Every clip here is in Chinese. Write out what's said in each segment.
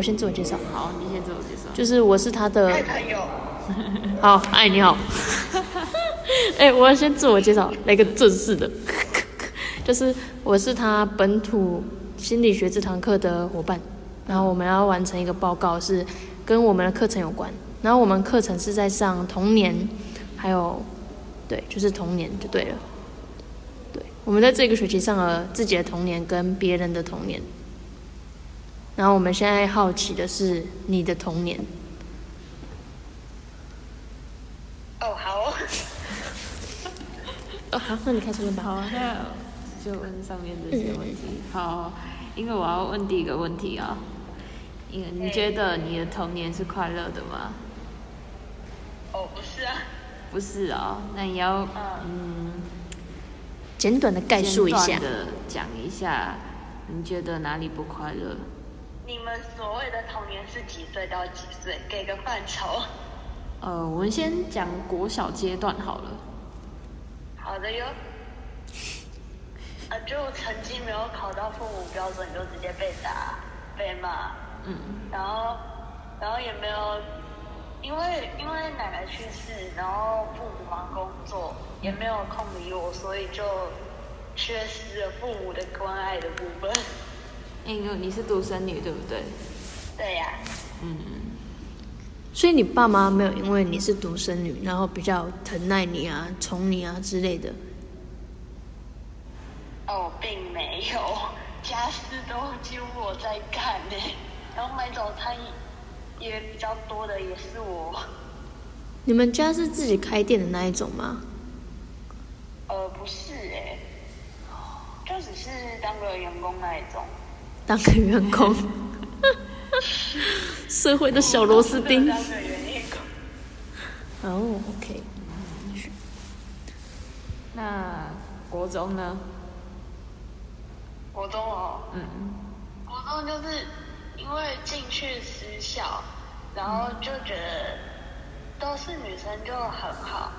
我先自我介绍，好，你先自我介绍。就是我是他的太朋友，好，哎，你好。哎、我要先自我介绍，来个正式的，就是我是他本土心理学这堂课的伙伴，然后我们要完成一个报告，是跟我们的课程有关。然后我们课程是在上童年，还有对，就是童年就对了。对，我们在这个学期上了自己的童年跟别人的童年。然后我们现在好奇的是你的童年。哦，好哦，哦，好，那你开始问吧。好，那就问上面这些问题。好，因为我要问第一个问题啊，因为你觉得你的童年是快乐的吗？哦，不是啊，不是啊、那你要嗯简短的概述一下。的讲一下，你觉得哪里不快乐？你们所谓的童年是几岁到几岁？给个范畴。呃，我们先讲国小阶段好了。好的哟。啊，就成绩没有考到父母标准，就直接被打、被骂，嗯，然后，然后也没有，因为因为奶奶去世，然后父母忙工作，也没有空理我，所以就缺失了父母的关爱的部分。因为你是独生女，对不对？对呀、嗯，所以你爸妈没有因为你是独生女，然后比较疼爱你啊、宠你啊之类的。哦，并没有，家事都几乎我在干呢，然后买早餐也比较多的也是我。你们家是自己开店的那一种吗？呃，不是哎，就只是当个员工那一种。当个员工，社会的小螺丝钉。当个员工。哦，OK，那国中呢？国中哦，嗯，国中就是因为进去私校，然后就觉得都是女生就很好，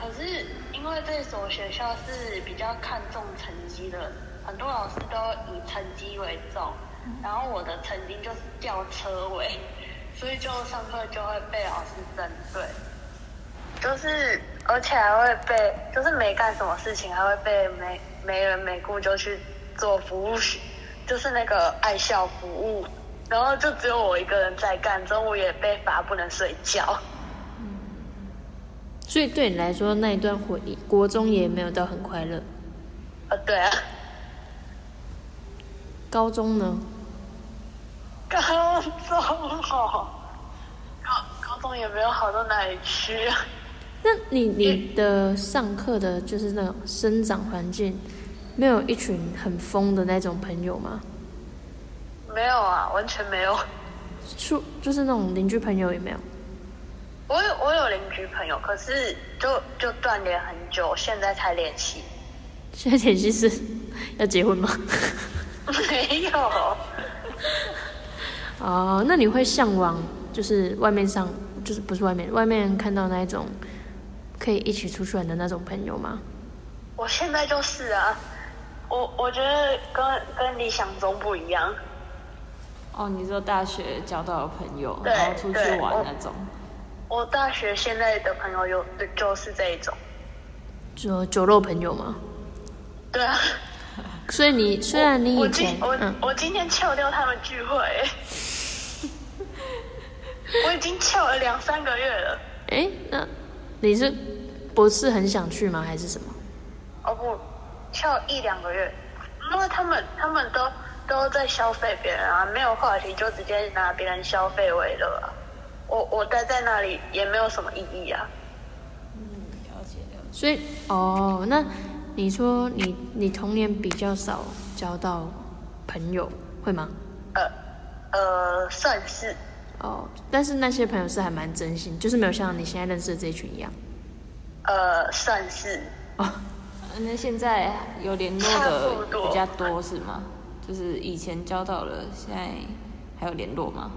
可是因为这所学校是比较看重成绩的，很多老师都以成绩为重，然后我的成绩就是吊车尾，所以就上课就会被老师针对，就是而且还会被，就是没干什么事情还会被没没人没顾就去做服务，就是那个爱校服务，然后就只有我一个人在干，中午也被罚不能睡觉。所以对你来说，那一段回忆，国中也没有到很快乐。呃，对啊，高中呢？高中哦，高高中也没有好到哪里去啊。那你你的上课的就是那种生长环境，没有一群很疯的那种朋友吗？没有啊，完全没有。出就是那种邻居朋友也没有。我有我有邻居朋友，可是就就断联很久，现在才联系。现在联系是要结婚吗？没有，哦，那你会向往就是外面上就是不是外面外面看到那一种可以一起出去玩的那种朋友吗？我现在就是啊。我我觉得跟跟理想中不一样。哦，你说大学交到的朋友，然后出去玩那种，我大学现在的朋友有就是这一种。就酒肉朋友吗？对啊。所以你虽然你我以前今我、嗯，我今天翘掉他们聚会、我已经翘了两三个月了。哎，那你是不是很想去吗？还是什么？哦不，翘一两个月，因为他们他们都都在消费别人啊，没有话题就直接拿别人消费为乐啊。我我待在那里也没有什么意义啊。嗯了解了解。所以哦，那你说你你童年比较少交到朋友，会吗？呃呃，算是哦，但是那些朋友是还蛮真心，就是没有像你现在认识的这一群一样。呃算是哦，呃那现在有联络的比较多是吗？就是以前交到了，现在还有联络吗？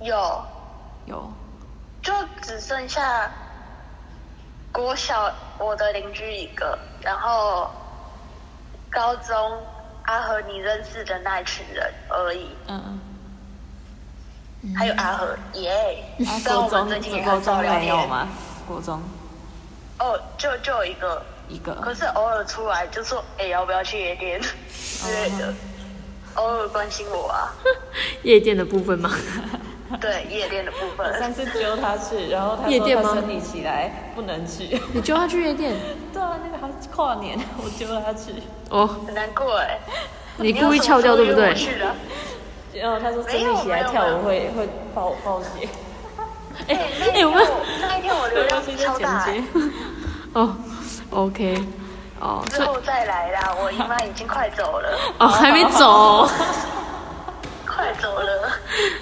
有，有。就只剩下国小我的邻居一个，然后高中阿和你认识的那一群人而已。嗯嗯。还有阿和耶。国中们最近也国很少中？没有吗？国中哦，就就有一个，一个，可是偶尔出来就说，哎、要不要去夜店之类的，偶尔关心我啊。夜店的部分吗？对夜店的部我分，上次揪他去，然后他说夜店吗理起来不能去。你揪他去夜店？对啊，那个还跨年，我揪他去，哦，很难过哎。你故意翘掉对不对？去的？然后他说生理起来跳舞会会爆爆血。哎、那一天哎我们那一天我流量 超大、欸，哦，OK，哦，之后再来啦。我姨妈已经快走了，哦还没走，快走了。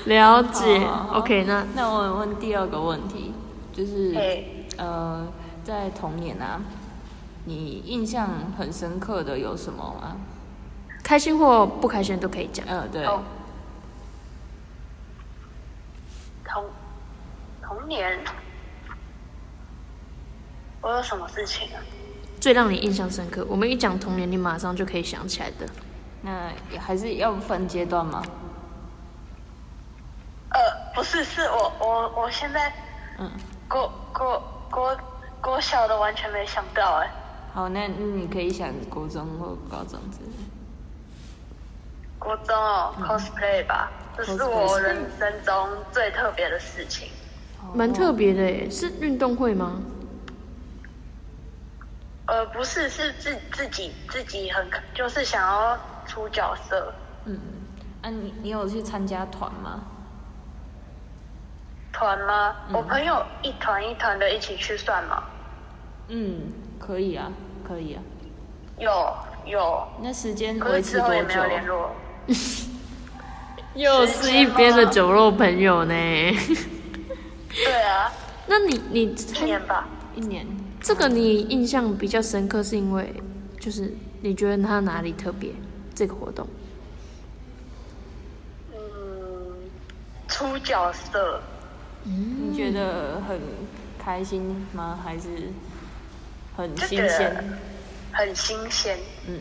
了解好好好，OK，那那我问第二个问题，就是哎呃，在童年啊，你印象很深刻的有什么吗？开心或不开心都可以讲。呃，对，哦，童童年，我有什么事情啊？最让你印象深刻，我们一讲童年，你马上就可以想起来的。那还是要分阶段吗？呃，不是，是我我我现在嗯，国国国国小的完全没想到哎、好，那那你可以想国中或高中之类的。国中哦、cosplay 吧，这是我人生中最特别的事情。蛮特别的耶，是运动会吗？呃，不是，是自自己自己很就是想要出角色，嗯，啊，你你有去参加团吗？团吗？嗯我朋友一团一团的一起去算吗？嗯，可以啊，可以啊。有有，那时间维持多久。又是一边的酒肉朋友呢。对啊，那你你一年吧。一年。这个你印象比较深刻，是因为就是你觉得它哪里特别？这个活动嗯，出角色，你觉得很开心吗？还是很新鲜？很新鲜。嗯，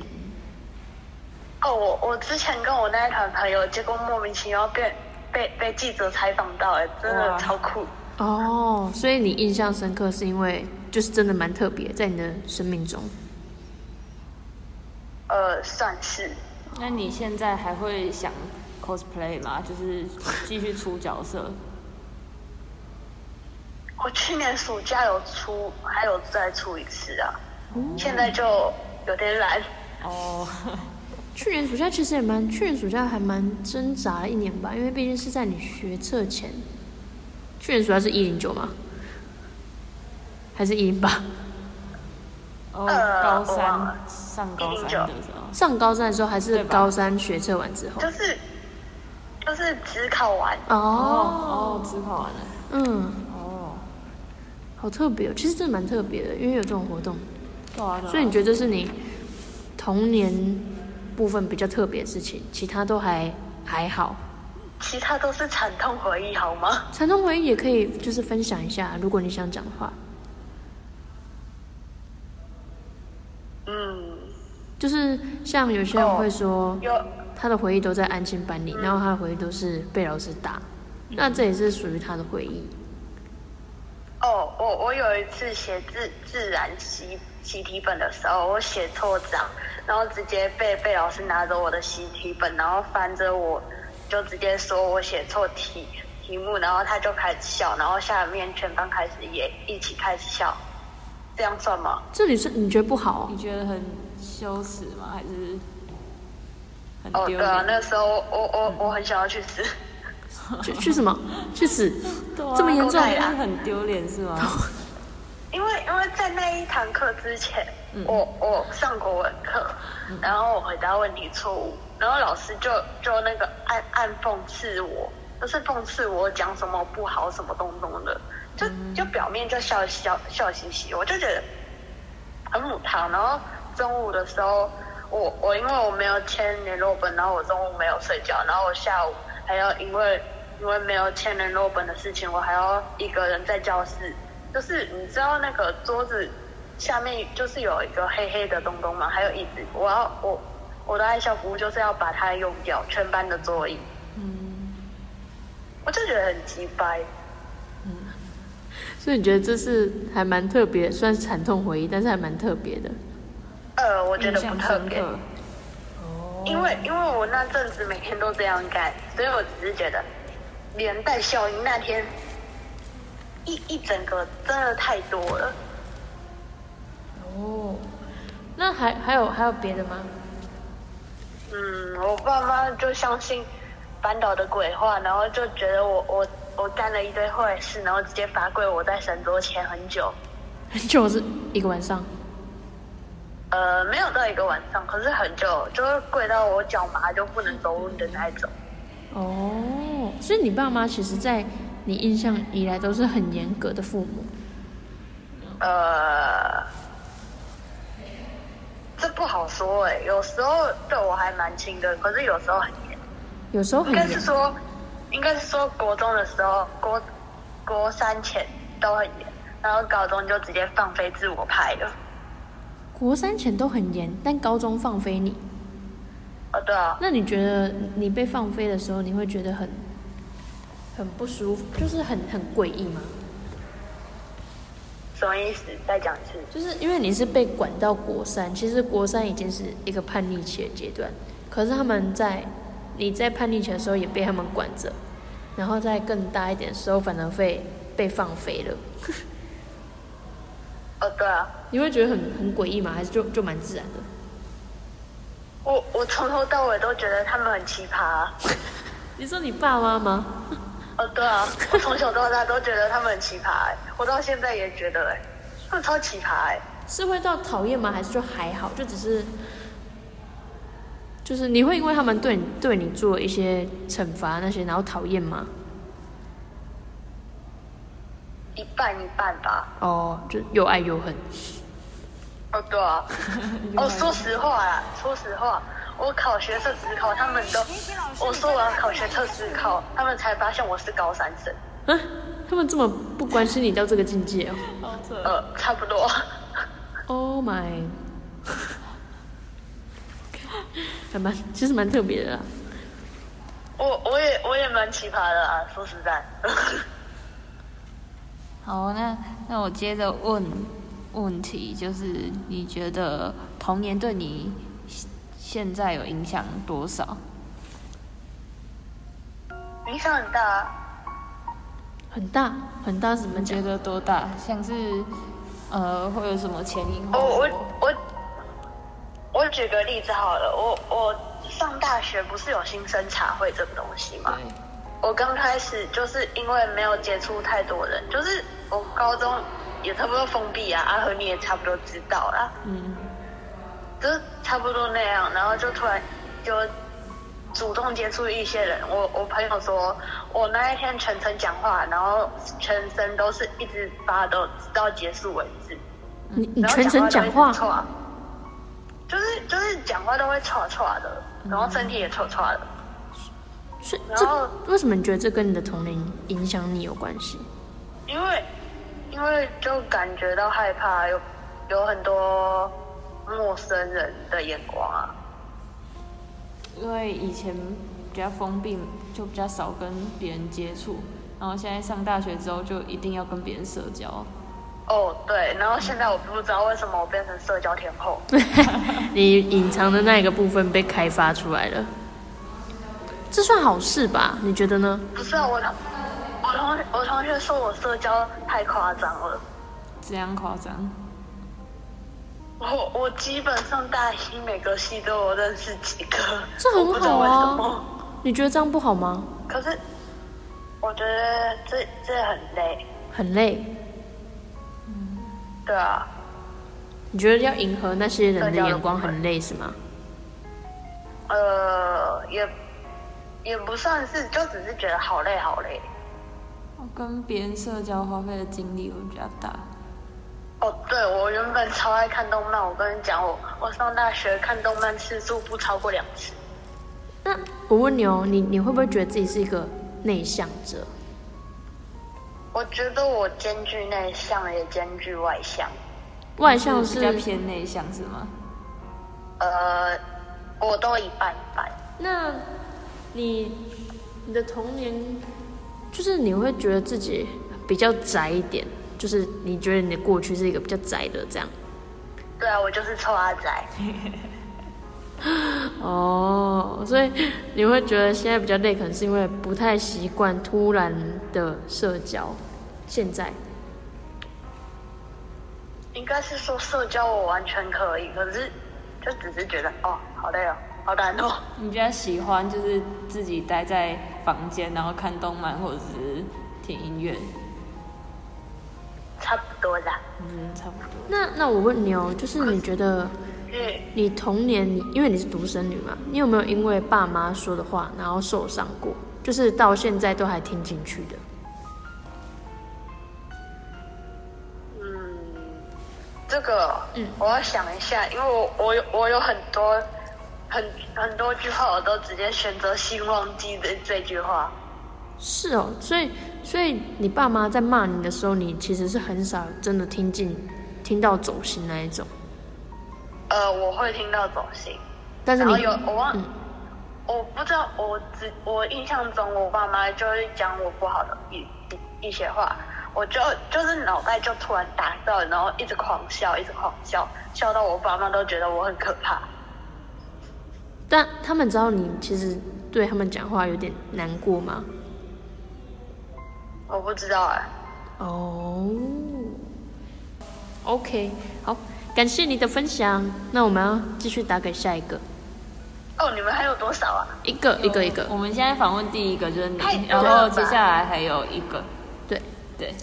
哦，我我之前跟我那一团朋友，结果莫名其妙被被被记者采访到，哎，真的超酷。哦，所以你印象深刻是因为就是真的蛮特别，在你的生命中。呃，算是。那你现在还会想 cosplay 吗？就是继续出角色？我去年暑假有出，还有再出一次啊，现在就有点懒。哦，去年暑假其实也蛮，去年暑假还蛮挣扎了一年吧，因为毕竟是在你学测前。去年暑假是一零九吗？还是一零八？哦，呃高三上高三的时候，上高三的时候还是高三学测完之后？就是就是只考完，哦，哦，只考完了。嗯，哦，好特别哦，其实真的蛮特别的，因为有这种活动，对啊，啊所以你觉得这是你童年部分比较特别的事情，其他都还还好。其他都是惨痛回忆，好吗？惨痛回忆也可以就是分享一下，如果你想讲的话，嗯，就是像有些人会说，有他的回忆都在安亲班里，然后他的回忆都是被老师打，那这也是属于他的回忆。哦，我我有一次写自自然习习题本的时候，我写错章，然后直接被被老师拿着我的习题本，然后翻着我，就直接说我写错题题目，然后他就开始笑，然后下面全班开始也一起开始笑，这样算吗？这里是你觉得不好、你觉得很羞耻吗？还是很哦，对啊，脸？那时候我我我很想要去死。去去什么？去死？对啊这么严重啊很丢脸是吗？因为因为在那一堂课之前，嗯我我上国文课，然后我回答问题错误，然后老师就就那个暗暗讽刺我，就是讽刺我讲什么不好什么东东的，就嗯就表面就笑笑笑嘻嘻，我就觉得很母汤。然后中午的时候，我我因为我没有签联络本，然后我中午没有睡觉，然后我下午还要因为因为没有签联络本的事情，我还要一个人在教室。就是你知道那个桌子下面就是有一个黑黑的东东吗？还有椅子，我要我我的爱校服务就是要把它用掉，全班的桌椅。嗯，我我就觉得很鸡掰。所以你觉得这是还蛮特别，算是惨痛回忆，但是还蛮特别的。呃，我觉得不特别，哦因为因为我那阵子每天都这样干，所以我只是觉得连带效应那天一一整个真的太多了。哦，那还还有还有别的吗？嗯，我爸妈就相信班导的鬼话，然后就觉得我我我干了一堆坏事，然后直接罚跪我在神桌前很久。就是一个晚上。呃，没有到一个晚上，可是很久，就是跪到我脚麻就不能走路的那一种。哦，所以你爸妈其实，在你印象以来都是很严格的父母。呃，这不好说哎、有时候对我还蛮亲的，可是有时候很严。有时候很严应该是。说，应该是说国中的时候，国国三前都很严，然后高中就直接放飞自我派了。国三前都很严，但高中放飞你。哦，对啊，那你觉得你被放飞的时候，你会觉得很很不舒服，就是很很诡异吗？什么意思？再讲一次。就是因为你是被管到国三，其实国三已经是一个叛逆期的阶段，可是他们在你在叛逆期的时候也被他们管着，然后在更大一点的时候反而会被放飞了，哦，对啊，你会觉得很很诡异吗？还是就就蛮自然的？我我从头到尾都觉得他们很奇葩啊、你说你爸妈吗？哦，对啊，我从小到大都觉得他们很奇葩、欸，我到现在也觉得、欸，他们超奇葩、欸，是会到讨厌吗？还是就还好？就只是，就是你会因为他们对你对你做一些惩罚那些，然后讨厌吗？一半一半吧。哦，就又爱又恨。哦，对啊。哦，说实话啦，说实话，我考学测只考，他们都我说我要考学测只考，他们才发现我是高三生。啊，他们这么不关心你到这个境界哦。呃，差不多。Oh my，还蛮其实蛮特别的啦。我我也我也蛮奇葩的啊，说实在。好，那那我接着问问题，就是你觉得童年对你现现在有影响多少？影响很大啊。很大很大，什么觉？得多大？像是呃，会有什么前因我我后果？我我举个例子好了，我我上大学不是有新生茶会这个东西吗？我刚开始就是因为没有接触太多人，就是我高中也差不多封闭啊，阿和你也差不多知道啦，嗯，就是差不多那样，然后就突然就主动接触一些人。我我朋友说，我那一天全程讲话，然后全身都是一直发抖，直到结束为止。你你全程讲话就是就是讲话都会错错的，然后身体也错错的。所以然后这为什么你觉得这跟你的童年影响你有关系？因为因为就感觉到害怕，有有很多陌生人的眼光啊。因为以前比较封闭，就比较少跟别人接触，然后现在上大学之后就一定要跟别人社交。哦，对，然后现在我不知道为什么我变成社交天后。你隐藏的那个部分被开发出来了，这算好事吧？你觉得呢？不是啊，我同我同我同学说我社交太夸张了。这样夸张？我我基本上大一每个系都有认识几个，这很好啊。你觉得这样不好吗？可是我觉得这这很累，很累，对啊，你觉得要迎合那些人的眼光很累是吗？呃，也也不算是，就只是觉得好累好累。我跟别人社交花费的精力会比较大。哦，对，我原本超爱看动漫，我跟你讲，我我上大学看动漫次数不超过两次。那我问你哦，你你会不会觉得自己是一个内向者？我觉得我兼具内向，也兼具外向。外向是比较偏内向是吗？呃，我都一半一半。那你你的童年就是你会觉得自己比较宅一点，就是你觉得你的过去是一个比较宅的这样。对啊，我就是臭阿宅。哦，所以你会觉得现在比较累，可能是因为不太习惯突然的社交。现在应该是说社交我完全可以，可是就只是觉得哦，好累哦，好难哦。你比较喜欢就是自己待在房间，然后看动漫或者是听音乐？差不多啦。嗯，差不多。那那我问你哦，就是你觉得嗯，你童年，你因为你是独生女嘛，你有没有因为爸妈说的话然后受伤过？就是到现在都还听进去的。嗯，这个，嗯我要想一下，因为我我有我有很多很很多句话，我都直接选择性忘记的这句话。是哦，所以所以你爸妈在骂你的时候，你其实是很少真的听进听到走心那一种。呃，我会听到走心，但是你有我忘，嗯我不知道，我只我印象中，我爸妈就会讲我不好的一一一些话，我就就是脑袋就突然打断，然后一直狂笑，一直狂笑，笑到我爸妈都觉得我很可怕。但他们知道你其实对他们讲话有点难过吗？我不知道哎、哦，OK，好，感谢你的分享。那我们要继续打给下一个，哦，你们还有多少啊？一个一个一个我，们现在访问第一个就是你，然后接下来还有一个，对对，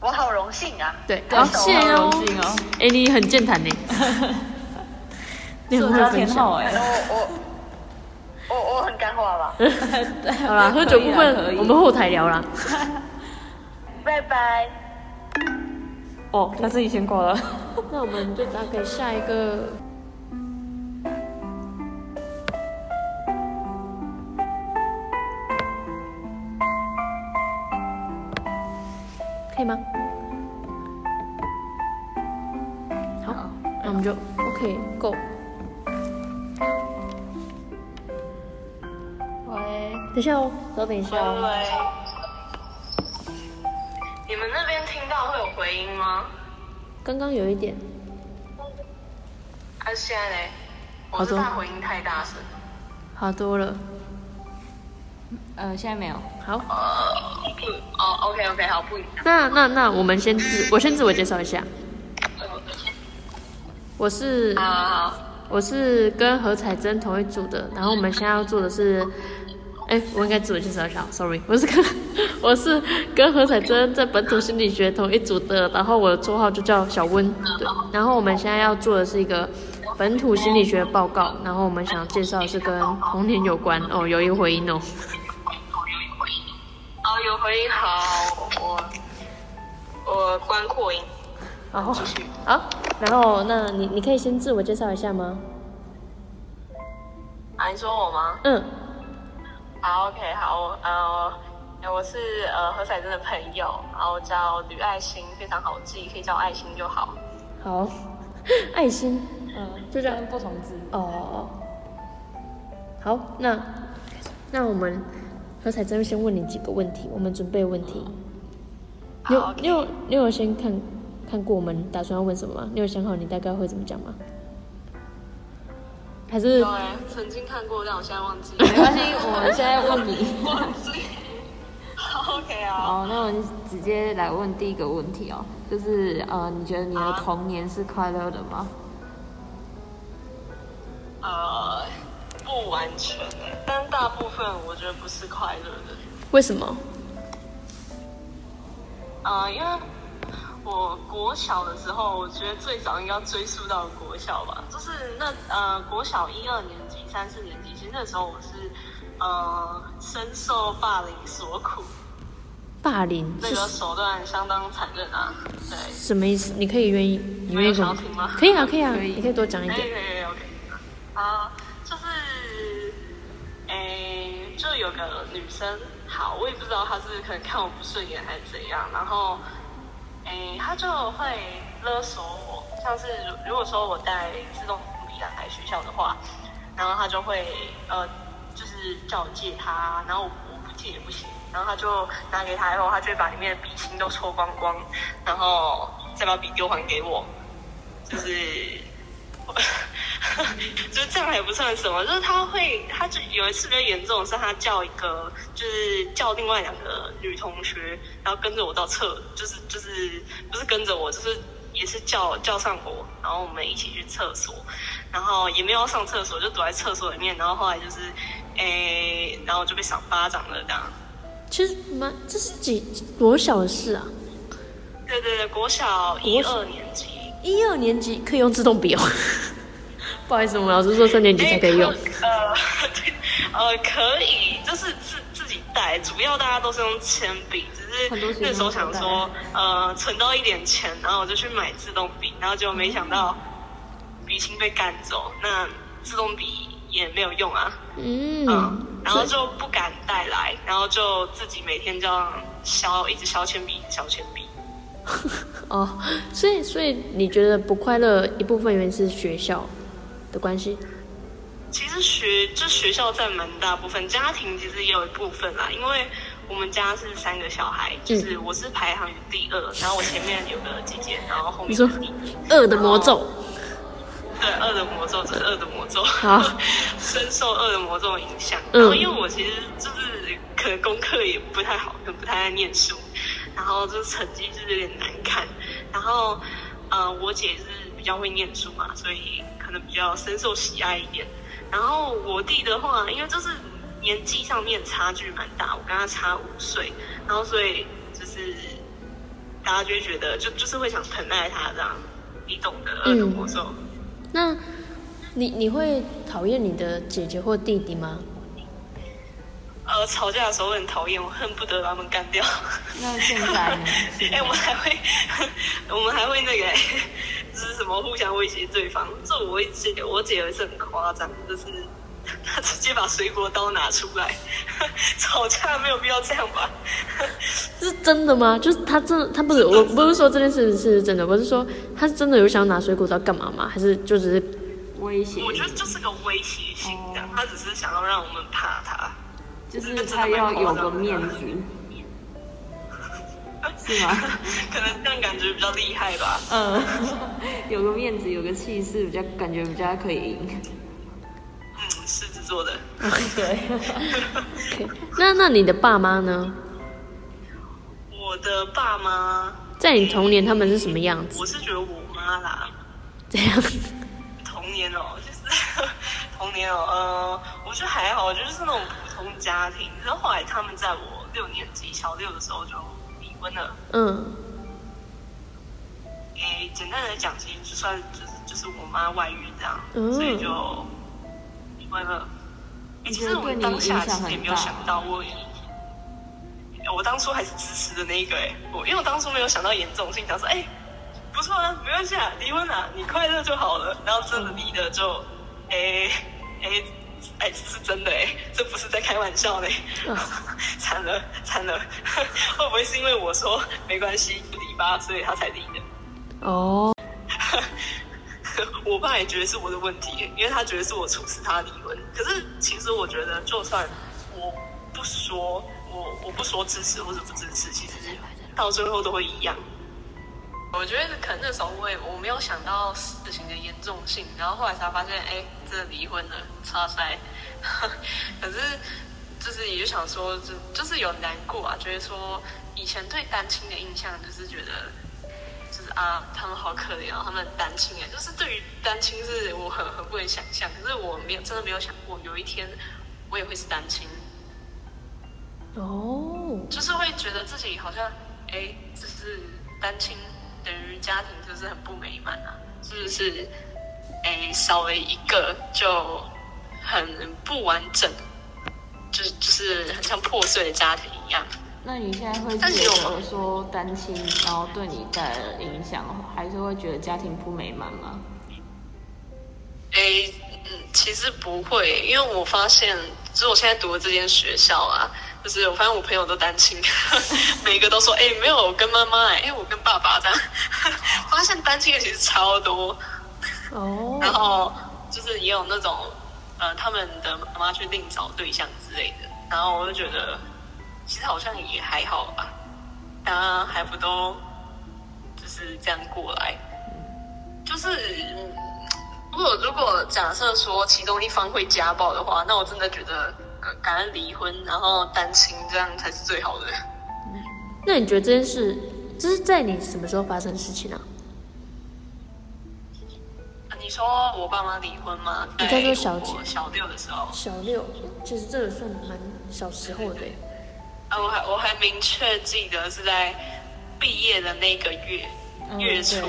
我好荣幸啊！对，对好，谢谢哦荣。幸哦，哎，你很健谈呢，你很会分享。哎，我我我我很干话吧？好啦，喝酒部分我们后台聊啦。拜拜。哦，他自己先挂了。那我们就打给下一个。可以吗？好，那我们就 OK 等一下哦，稍等一下哦。喂，你们那边听到会有回音吗？刚刚有一点，还是现在嘞？我是怕回音太大声。好多了。呃，现在没有。好，呃，不，哦，OK OK，好，不。那那那我们先自我先自我介绍一下，我是好好好，我是跟何彩珍同一组的，然后我们现在要做的是，哎，我应该自我介绍一下，sorry，我是跟我是跟何彩珍在本土心理学同一组的，然后我的绰号就叫小温，对，然后我们现在要做的是一个本土心理学报告，然后我们想介绍的是跟童年有关，哦，有一个回音哦，哦，有回音，好，我我关扩音。然后继续好，然后那你你可以先自我介绍一下吗？啊，你说我吗？嗯，好，OK，好，呃，我是呃何彩珍的朋友，然后叫吕爱心，非常好记，可以叫爱心就好。好，爱心，嗯，就这样不同字。哦哦哦，好，那那我们何彩珍先问你几个问题，我们准备问题。你有好你有你有先看看过我们打算要问什么吗？你有想好你大概会怎么讲吗？还是有哎，曾经看过，但我现在忘记没关系，我们现在问你。忘记。好，OK 啊。好，那我们直接来问第一个问题哦，就是呃，你觉得你的童年是快乐的吗？呃，不完全，但大部分我觉得不是快乐的。为什么？呃，因为我国小的时候，我觉得最早应该追溯到国小吧，就是那呃国小一二年级、三四年级，其实那时候我是呃深受霸凌所苦，霸凌那是个手段相当残忍啊。对，什么意思？你可以愿意，你愿意想要听吗可以啊，可以啊，可以你可以多讲一点可以。可以，OK。啊，就是，诶，就有个女生，好，我也不知道她是可能看我不顺眼还是怎样，然后，诶，他就会勒索我，像是如如果说我带自动笔来学校的话，然后他就会呃，就是叫我借他，然后我不借也不行。然后他就拿给他以后，他就会把里面的笔芯都抽光光，然后再把笔丢还给我，就是。就是这样还不算什么，就是他会，他就有一次比较严重，是他叫一个，就是叫另外两个女同学，然后跟着我到厕，就是就是不是跟着我，就是也是叫叫上我，然后我们一起去厕所，然后也没有上厕所，就躲在厕所里面，然后后来就是，诶，然后就被赏巴掌了这样。其实蛮，这是几多小的事啊？对对对，国小一二年级，一二年级可以用自动笔哦。不好意思，我们老师说三年级才可以用。呃，对，呃，可以，就是自自己带，主要大家都是用铅笔，只是那时候想说，呃，存到一点钱，然后我就去买自动笔，然后结果没想到笔芯被赶走，那自动笔也没有用啊。嗯。然后就不敢带来，然后就自己每天这样削，一直削铅笔，削铅笔。哦，所以所以你觉得不快乐一部分原因是学校？的关系，其实学就学校占蛮大部分，家庭其实也有一部分啦。因为我们家是三个小孩，就是我是排行第二，然后我前面有个姐姐，然后后面弟弟。二的魔咒。对，二的魔咒，这是二的魔咒。好，深受二的魔咒影响。然后因为我其实就是可能功课也不太好，可能不太爱念书，然后就成绩就是有点难看。然后，呃，我姐是比较会念书嘛，所以可能。比较深受喜爱一点，然后我弟的话，因为就是年纪上面差距蛮大，我跟他差五岁，然后所以就是大家就会觉得，就就是会想疼爱他这样，你懂的，二的魔咒。那你你会讨厌你的姐姐或弟弟吗？呃，吵架的时候很讨厌，我恨不得把他们干掉。那现在呢？哎，我们还会，我们还会那个。就是什么互相威胁对方？这我姐，我姐有一次很夸张，就是她直接把水果刀拿出来，吵架没有必要这样吧？是真的吗？就是他真的，他不是，我不是说这件事是真的，我是说他真的有想拿水果刀干嘛吗？还是就只是威胁？我觉得就是个威胁性的，他只是想要让我们怕他，就是他要有个面子。是吗？可能这样感觉比较厉害吧。嗯，有个面子，有个气势，比较感觉比较可以赢。嗯，狮子座的。对。那那你的爸妈呢？我的爸妈在你童年他们是什么样子？我是觉得我妈啦。这样。童年哦，就是童年哦，呃，我觉得还好，我觉得是那种普通家庭。然后后来他们在我六年级小六的时候就离。婚了，嗯，诶，简单来讲，其实就算就是就是我妈外遇这样，所以就离婚了。其实我当下其实也没有想到，我我当初还是支持的那一个哎，我因为我当初没有想到严重性，想说哎，不错啊，没关系啊，离婚啊，你快乐就好了。然后真的离的就，哎哎。哎，这是真的哎，这不是在开玩笑呢。惨了惨了，会不会是因为我说没关系不离吧，所以他才离的？哦，我爸也觉得是我的问题，因为他觉得是我促使他离婚。可是其实我觉得，就算我不说，我我不说支持或者不支持，其实到最后都会一样。我觉得可能那时候我也我没有想到事情的严重性，然后后来才发现，哎，真的离婚了，差塞。可是就是也就想说，就就是有难过啊，觉得说以前对单亲的印象就是觉得，就是啊，他们好可怜啊，他们单亲哎，就是对于单亲是我很很不能想象，可是我没有真的没有想过有一天我也会是单亲。哦，就是会觉得自己好像，哎，就是单亲。等于家庭就是很不美满啊，是不是？哎，少了一个就很不完整，就是就是很像破碎的家庭一样。那你现在会觉得说单亲，然后对你带来的影响，还是会觉得家庭不美满吗？哎，嗯，其实不会，因为我发现，就是我现在读的这间学校啊。就是我发现我朋友都单亲，每个都说哎没有我跟妈妈哎，我跟爸爸这样，发现单亲的其实超多哦。然后就是也有那种呃他们的妈妈去另找对象之类的，然后我就觉得其实好像也还好吧，大家还不都就是这样过来。就是，如果如果假设说其中一方会家暴的话，那我真的觉得赶快离婚，然后单亲这样才是最好的。那你觉得这件事，这是在你什么时候发生的事情呢？你说我爸妈离婚吗？你在说小几？小六的时候。小六，其实这个算蛮小时候的。啊，我还我还明确记得是在毕业的那个月月初，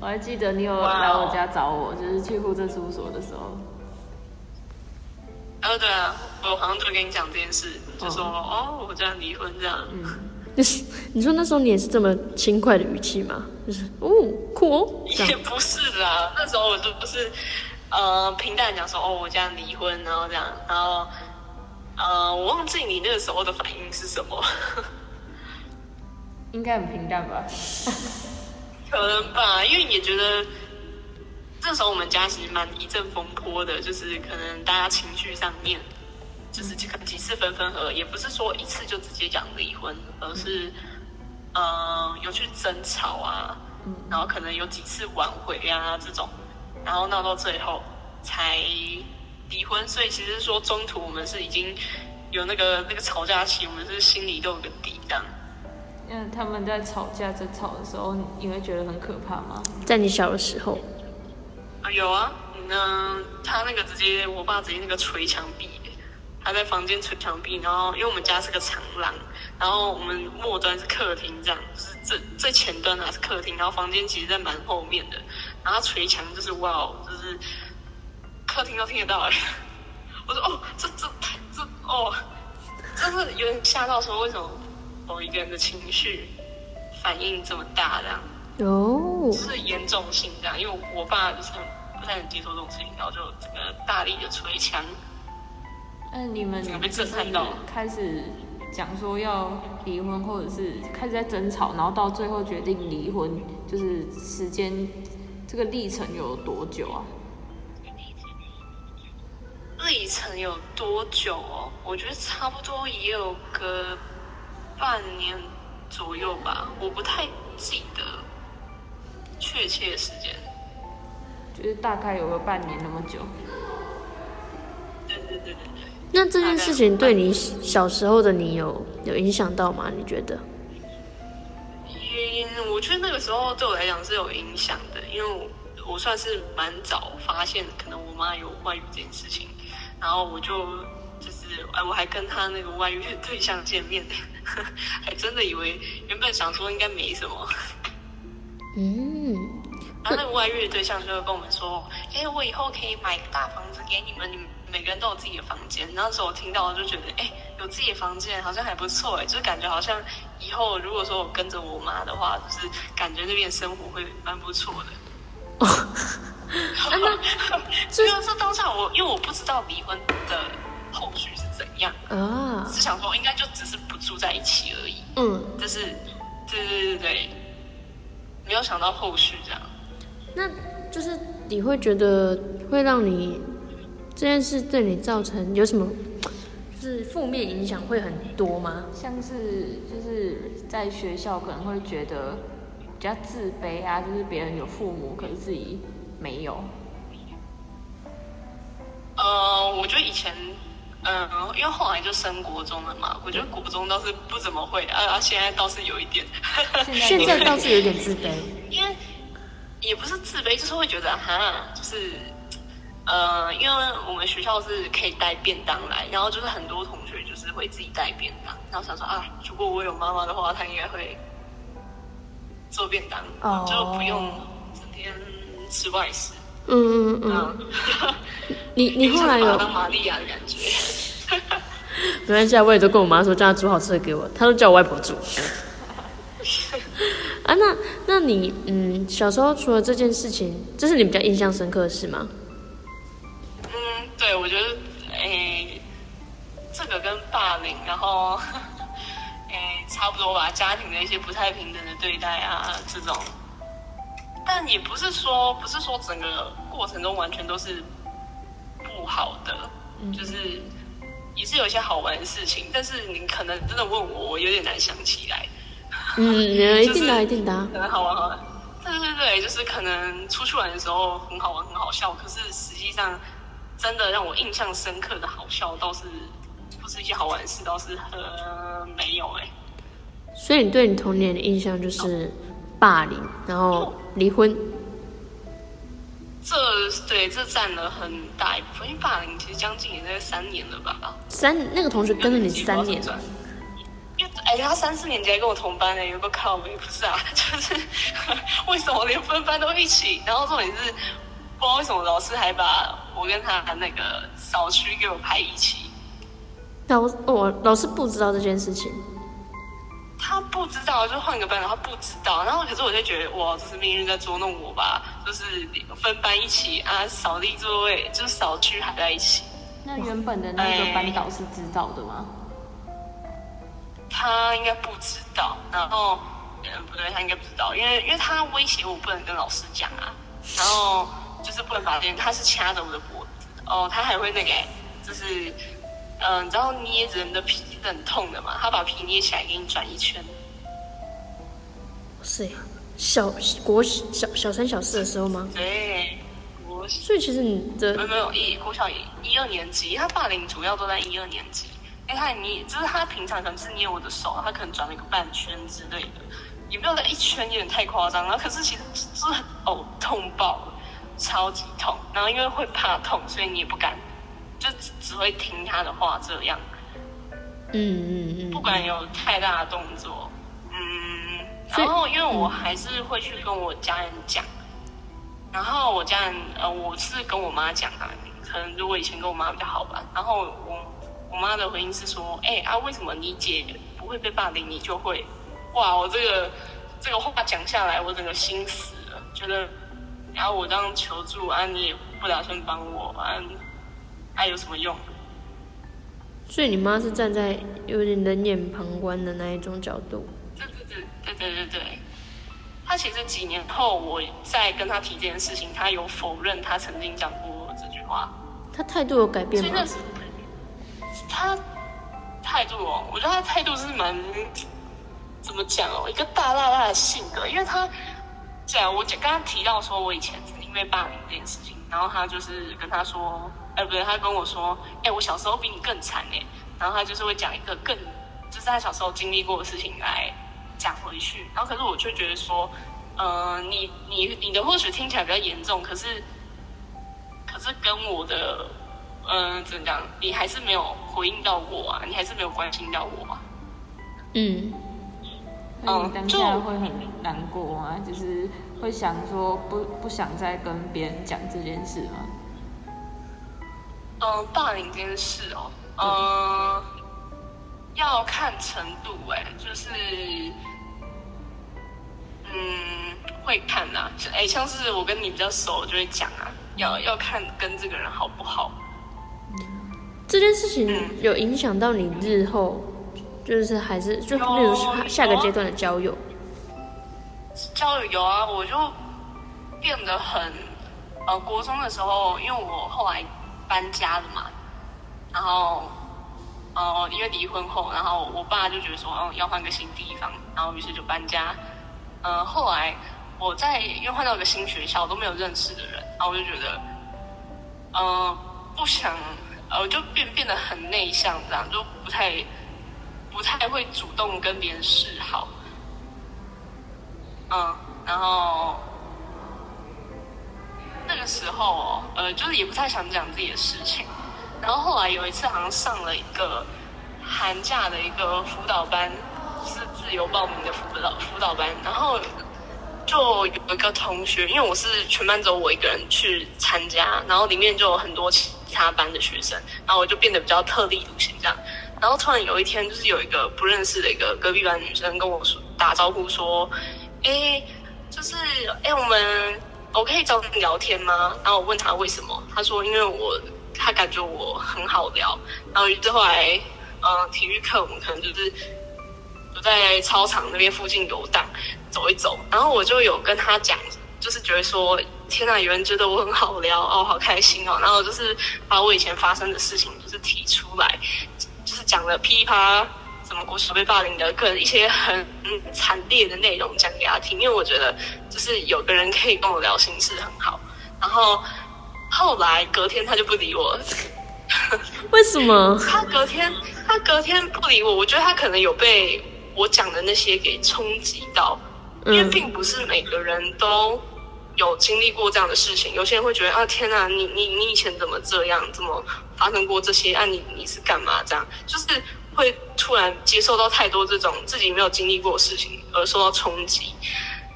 我还记得你有来我家找我，就是去户政事务所的时候。哦，对啊，我好像就跟你讲这件事，就说哦，我家离婚这样。嗯。就是，你说那时候你也是这么轻快的语气吗？就是哦，酷哦，也不是啦，那时候我都不是，呃，平淡讲说哦，我家离婚，然后这样，然后，呃，我忘记你那个时候的反应是什么，应该很平淡吧？可能吧，因为也觉得，那时候我们家其实蛮一阵风波的，就是可能大家情绪上面。就是几几次分分合，也不是说一次就直接讲离婚，而是，呃，有去争吵啊，然后可能有几次挽回啊这种，然后闹到最后才离婚。所以其实说中途我们是已经有那个那个吵架期，我们是心里都有个底的。嗯，他们在吵架争吵的时候，你会觉得很可怕吗？在你小的时候？啊，有啊，嗯，他那个直接，我爸直接那个捶墙壁。他在房间捶墙壁，然后因为我们家是个长廊，然后我们末端是客厅，这样就是最最前端啊是客厅，然后房间其实在蛮后面的，然后捶墙就是哇，就是客厅都听得到哎，我说哦，这这这哦，就是有点吓到，说为什么某一个人的情绪反应这么大这样，哦，就是严重性这样，因为我爸就是不太能接受这种事情，然后就整个大力的捶墙。那你们就是开始讲说要离婚，或者是开始在争吵，然后到最后决定离婚，就是时间这个历程有多久啊？历程有多久哦？我觉得差不多也有个半年左右吧，我不太记得确切时间，就是大概有个半年那么久。对对对对对。那这件事情对你小时候的你有有影响到吗？你觉得？嗯，我觉得那个时候对我来讲是有影响的，因为我我算是蛮早发现可能我妈有外遇这件事情，然后我就就是哎，我还跟他那个外遇的对象见面，还真的以为原本想说应该没什么，嗯，然后那个外遇的对象就会跟我们说，哎，我以后可以买个大房子给你们，你们。每个人都有自己的房间，那时候我听到我就觉得，哎，有自己的房间好像还不错，哎，就是感觉好像以后如果说我跟着我妈的话，就是感觉那边生活会蛮不错的。哦，就是当下我因为我不知道离婚的后续是怎样啊，只想说应该就只是不住在一起而已。嗯，就是，对对对对，没有想到后续这样。那就是你会觉得会让你。这件事对你造成有什么就是负面影响会很多吗？像是就是在学校可能会觉得比较自卑啊，就是别人有父母，可是自己没有。呃，我觉得以前，嗯，因为后来就升国中了嘛，我觉得国中倒是不怎么会，啊，现在倒是有一点。现在倒是有点自卑。因为也不是自卑，就是会觉得哈，就是。呃，因为我们学校是可以带便当来，然后就是很多同学就是会自己带便当，然后想说啊，如果我有妈妈的话，她应该会做便当，就不用整天吃外食。嗯嗯嗯。你你后来 有当玛利亚的感觉？没关系啊，我也都跟我妈说，叫她煮好吃的给我，她都叫我外婆煮。啊，那那你嗯，小时候除了这件事情，这是你比较印象深刻的事吗？对，我觉得，诶，这个跟霸凌，然后，诶，差不多吧。家庭的一些不太平等的对待啊，这种，但也不是说，不是说整个过程中完全都是不好的，就是，也是有一些好玩的事情，但是你可能真的问我，我有点难想起来。嗯，一定的，一定的，可能好玩好玩。对对对，就是可能出去玩的时候很好玩很好笑，可是实际上真的让我印象深刻的好笑倒是不是一些好玩的事，倒是呃没有哎。所以你对你童年的印象就是霸凌，然后离婚。这对这占了很大一部分，因为霸凌其实将近也在三年了吧？三那个同学跟了你三年。因为哎，他三四年级还跟我同班呢，有个靠背不是啊？就是 为什么连分班都一起？然后重点是不知道为什么老师还把我跟他那个扫区给我排一起。老我老师不知道这件事情。他不知道，就换个班，然后不知道，然后可是我就觉得哇，这是命运在捉弄我吧？就是分班一起啊，扫地座位，就是扫区还在一起。那原本的那个班导是知道的吗？他应该不知道，然后嗯不对，他应该不知道，因为因为他威胁我不能跟老师讲啊，然后就是不能把这件，他是掐着我的脖子，哦，他还会那个，就是。嗯，你知道捏人的皮是很痛的嘛？他把皮捏起来给你转一圈。是小国小小三小四的时候吗？对，国。所以其实你的没有没有一国小一一二年级，他霸凌主要都在一二年级。哎，他捏就是他平常可能是捏我的手，他可能转了一个半圈之类的，也没有在一圈，有点太夸张了。可是其实是很哦痛爆，超级痛。然后因为会怕痛，所以你也不敢。就只会听他的话，这样。嗯嗯嗯。不管有太大的动作，嗯。然后，因为我还是会去跟我家人讲。然后我家人，呃，我是跟我妈讲啊。可能如果以前跟我妈比较好吧。然后我我妈的回应是说：“哎啊，为什么你姐不会被霸凌，你就会？”哇，我这个这个话讲下来，我整个心死了。觉得，然后我这样求助啊，你也不打算帮我啊。还有什么用？所以你妈是站在有点冷眼旁观的那一种角度。对对对对对对对。他其实几年后，我再跟他提这件事情，他有否认他曾经讲过这句话。他态度有改变吗？他态度哦，我觉得他态度是蛮怎么讲哦，一个大大大的性格。因为他讲我刚刚提到说我以前是因为霸凌这件事情，然后他就是跟他说。哎，不对，他跟我说，哎，我小时候比你更惨哎，然后他就是会讲一个更，就是他小时候经历过的事情来讲回去，然后可是我却觉得说，嗯，你你你的或许听起来比较严重，可是，可是跟我的，嗯，怎么讲，你还是没有回应到我啊，你还是没有关心到我啊，嗯，嗯，当下会很难过啊，就是会想说不不想再跟别人讲这件事吗？嗯，霸凌这件事哦，嗯，要看程度哎，就是，嗯，会看呐，哎，像是我跟你比较熟，就会讲啊，要要看跟这个人好不好。这件事情有影响到你日后，就是还是就例如下个阶段的交友。交友有啊，我就变得很，呃，国中的时候，因为我后来。搬家了嘛，然后，呃，因为离婚后，然后我爸就觉得说，嗯，要换个新地方，然后于是就搬家。嗯，后来我在又换到一个新学校，都没有认识的人，然后我就觉得，嗯，不想，呃，就变变得很内向，这样就不太不太会主动跟别人示好。嗯，然后。那个时候，呃，就是也不太想讲自己的事情。然后后来有一次，好像上了一个寒假的一个辅导班，是自由报名的辅导辅导班。然后就有一个同学，因为我是全班只有我一个人去参加，然后里面就有很多其他班的学生，然后我就变得比较特立独行这样。然后突然有一天，就是有一个不认识的一个隔壁班女生跟我说打招呼说：“哎，就是哎我们。”我可以找你聊天吗？然后我问他为什么，他说因为我他感觉我很好聊。然后于是后来，嗯，体育课我们可能就是就在操场那边附近游荡走一走。然后我就有跟他讲，就是觉得说天哪，有人觉得我很好聊哦，好开心哦。然后就是把我以前发生的事情就是提出来，就是讲了噼啪什么国小被霸凌的，个一些很惨烈的内容讲给他听。因为我觉得就是有个人可以跟我聊心事很好。然后后来隔天他就不理我了，为什么？他隔天他隔天不理我，我觉得他可能有被我讲的那些给冲击到。因为并不是每个人都有经历过这样的事情，有些人会觉得啊，天哪，你你你以前怎么这样，怎么发生过这些？啊，你你是干嘛这样？就是会突然接受到太多这种自己没有经历过的事情而受到冲击。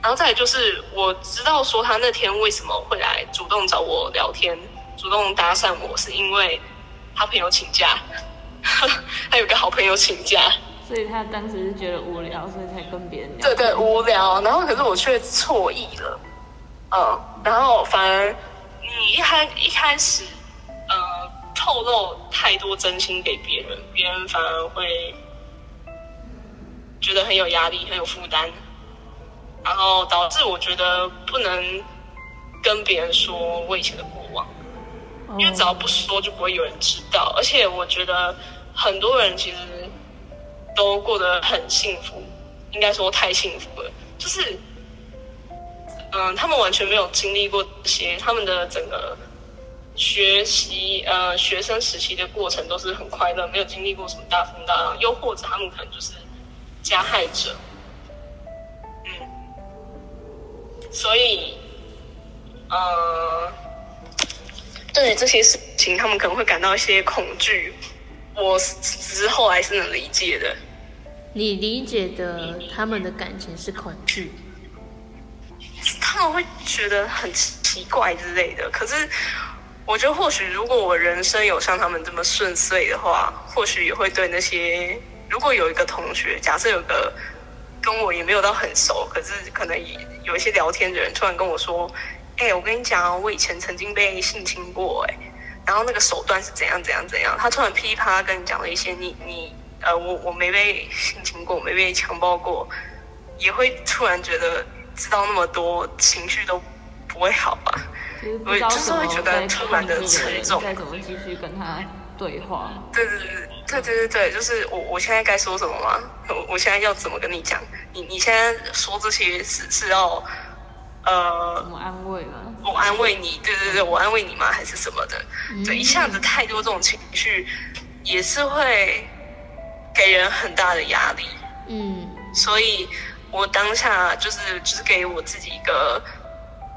然后再来就是我知道说他那天为什么会来主动找我聊天，主动搭讪我，是因为他朋友请假，他有个好朋友请假。所以他当时是觉得无聊，所以才跟别人聊。对对，无聊。然后可是我却错意了，嗯。然后反而你一开一开始，呃，透露太多真心给别人，别人反而会觉得很有压力，很有负担。然后导致我觉得不能跟别人说我以前的过往，因为只要不说就不会有人知道。而且我觉得很多人其实。都过得很幸福，应该说太幸福了。就是，嗯，他们完全没有经历过这些，他们的整个学习，呃，学生时期的过程都是很快乐，没有经历过什么大风大浪。又或者他们可能就是加害者，嗯，所以，呃，对于这些事情，他们可能会感到一些恐惧。我之后还是能理解的。你理解的他们的感情是恐惧，们会觉得很奇怪之类的。可是，我觉得或许如果我人生有像他们这么顺遂的话，或许也会对那些如果有一个同学，假设有个跟我也没有到很熟，可是可能有一些聊天的人突然跟我说：“哎，我跟你讲我以前曾经被性侵过，哎，然后那个手段是怎样怎样怎样。”他突然噼啪跟你讲了一些你你。呃，我我没被性侵过，没被强暴过，也会突然觉得知道那么多，情绪都不会好吧？我就是会觉得突然的沉重。该怎么继续跟他对话？对对对对对对对，就是我我现在该说什么吗？我我现在要怎么跟你讲？你你现在说这些是是要呃？怎么安慰吗？我安慰你？对对对，我安慰你吗？还是什么的？对，一下子太多这种情绪，也是会。给人很大的压力，嗯，所以我当下就是就是给我自己一个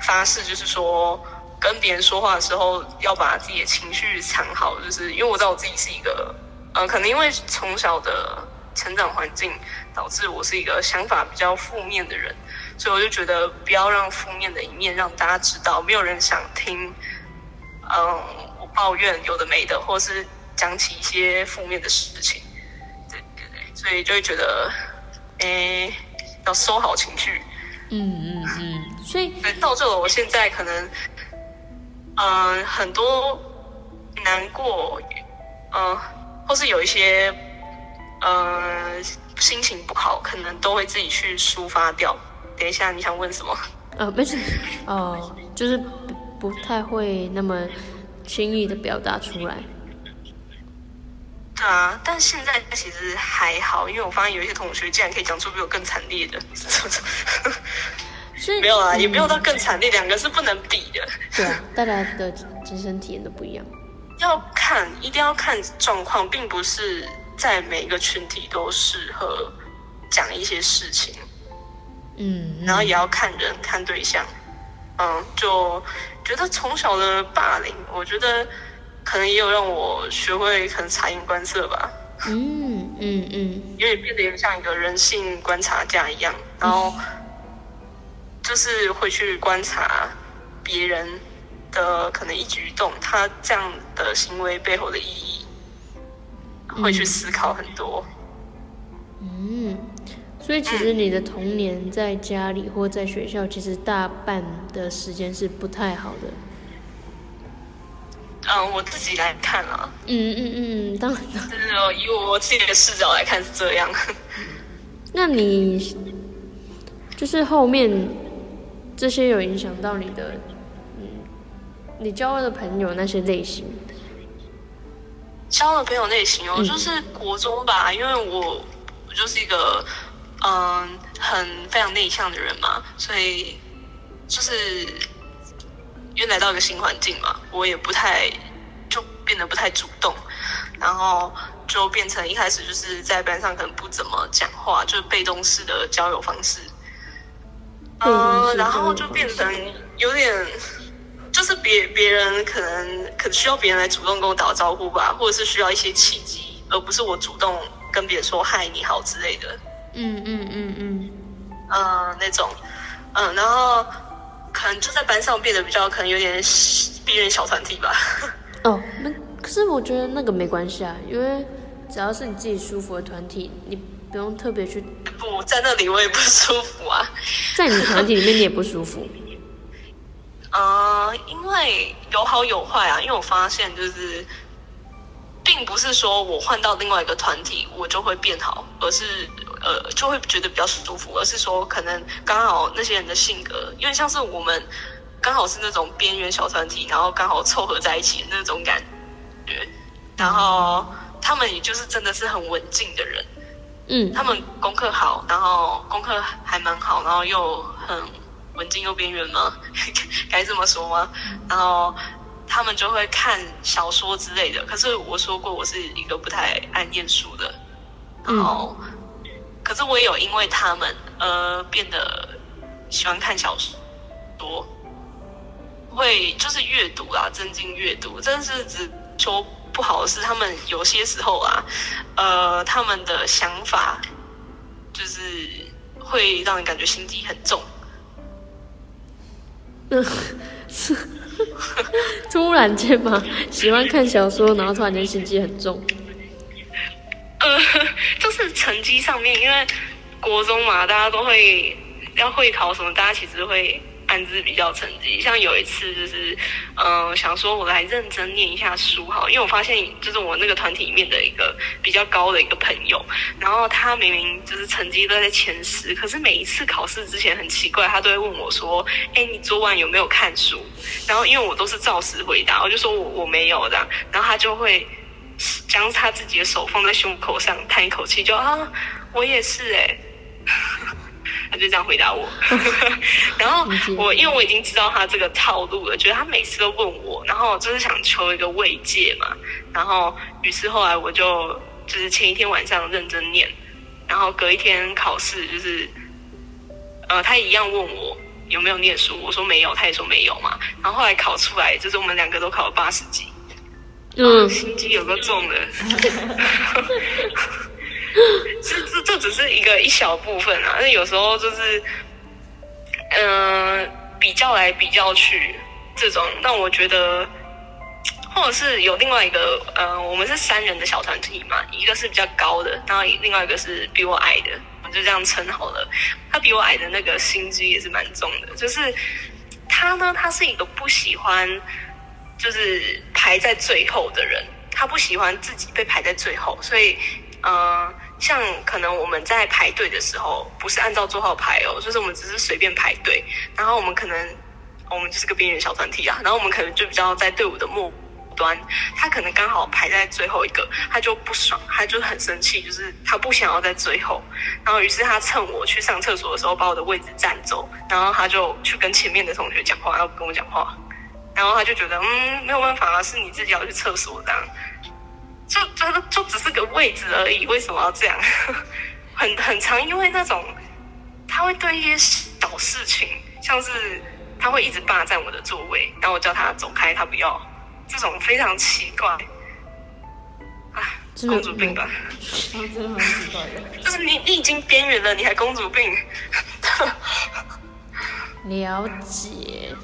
发誓，就是说跟别人说话的时候要把自己的情绪藏好，就是因为我知道我自己是一个，呃，可能因为从小的成长环境导致我是一个想法比较负面的人，所以我就觉得不要让负面的一面让大家知道，没有人想听，嗯，我抱怨有的没的，或是讲起一些负面的事情。对对对所以就会觉得，诶，要收好情绪。嗯嗯嗯。所以，造就了我现在可能，嗯，很多难过，嗯，或是有一些，呃，心情不好，可能都会自己去抒发掉。等一下，你想问什么？呃，没事。哦，就是不太会那么轻易的表达出来。对啊，但现在其实还好，因为我发现有一些同学竟然可以讲出比我更惨烈的，所以 没有啊，也没有到更惨烈，两个是不能比的。对啊，大家的亲身体验都不一样。要看，一定要看状况，并不是在每一个群体都适合讲一些事情。嗯，然后也要看人，看对象。嗯，就觉得从小的霸凌，我觉得。可能也有让我学会可能察言观色吧。嗯嗯嗯，因为变得有点像一个人性观察家一样，然后就是会去观察别人的可能一举一动，他这样的行为背后的意义，会去思考很多。嗯，所以其实你的童年在家里或在学校，其实大半的时间是不太好的。嗯，我自己来看啊。嗯嗯嗯，当然。就是以我自己的视角来看是这样。那你就是后面这些有影响到你的嗯你交的朋友那些类型，交的朋友类型哦，就是国中吧，因为我我就是一个嗯很非常内向的人嘛，所以就是因为来到一个新环境嘛，我也不太就变得不太主动，然后就变成一开始就是在班上可能不怎么讲话，就是被动式的交友方式，嗯，然后就变成有点。就是别别人可能可能需要别人来主动跟我打招呼吧，或者是需要一些契机，而不是我主动跟别人说嗨你好之类的。嗯嗯嗯嗯，嗯，那种，嗯，然后可能就在班上变得比较可能有点边缘小团体吧。哦，那可是我觉得那个没关系啊，因为只要是你自己舒服的团体，你不用特别去。不在那里我也不舒服啊，在你团体里面你也不舒服。呃，因为有好有坏啊。因为我发现，就是并不是说我换到另外一个团体我就会变好，而是呃就会觉得比较舒服，而是说可能刚好那些人的性格，因为像是我们刚好是那种边缘小团体，然后刚好凑合在一起的那种感觉，然后他们也就是真的是很文静的人，嗯，他们功课好，然后功课还蛮好，然后又很。文静又边缘吗？该这么说吗？然后他们就会看小说之类的。可是我说过，我是一个不太爱念书的。然后，可是我也有因为他们呃变得喜欢看小说，多会就是阅读啦，增进阅读。真是只说不好的是，他们有些时候啊，呃，他们的想法就是会让人感觉心机很重。是 突然间嘛，喜欢看小说，然后突然间心机很重。呃，就是成绩上面，因为国中嘛，大家都会要会考什么，大家其实会。暗自比较成绩，像有一次就是，嗯，想说我来认真念一下书哈，因为我发现就是我那个团体里面的一个比较高的一个朋友，然后他明明就是成绩都在前十，可是每一次考试之前很奇怪，他都会问我说：“哎，你昨晚有没有看书？”然后因为我都是照实回答，我就说我我没有的，然后他就会将他自己的手放在胸口上，叹一口气，就啊，我也是哎。他就这样回答我，然后我因为我已经知道他这个套路了，觉得他每次都问我，然后就是想求一个慰藉嘛，然后于是后来我就就是前一天晚上认真念，然后隔一天考试就是，呃，他一样问我有没有念书，我说没有，他也说没有嘛，然后后来考出来就是我们两个都考了八十几，嗯，心机有个重的。这这这只是一个一小部分啊，那有时候就是，嗯，比较来比较去，这种让我觉得，或者是有另外一个，呃，我们是三人的小团体嘛，一个是比较高的，然后另外一个是比我矮的，我就这样称好了。他比我矮的那个心机也是蛮重的，就是他呢，他是一个不喜欢就是排在最后的人，他不喜欢自己被排在最后，所以。呃，像可能我们在排队的时候，不是按照座号排哦，就是我们只是随便排队。然后我们可能，我们就是个边缘小团体啊。然后我们可能就比较在队伍的末端，他可能刚好排在最后一个，他就不爽，他就很生气，就是他不想要在最后。然后于是他趁我去上厕所的时候，把我的位置占走，然后他就去跟前面的同学讲话，要跟我讲话。然后他就觉得，嗯，没有办法啊，是你自己要去厕所这样。就就就只是个位置而已，为什么要这样？很很常，因为那种他会对一些小事情，像是他会一直霸占我的座位，然后我叫他走开，他不要，这种非常奇怪。啊，公主病吧？真的很奇怪的。就是你你已经边缘了，你还公主病？了解。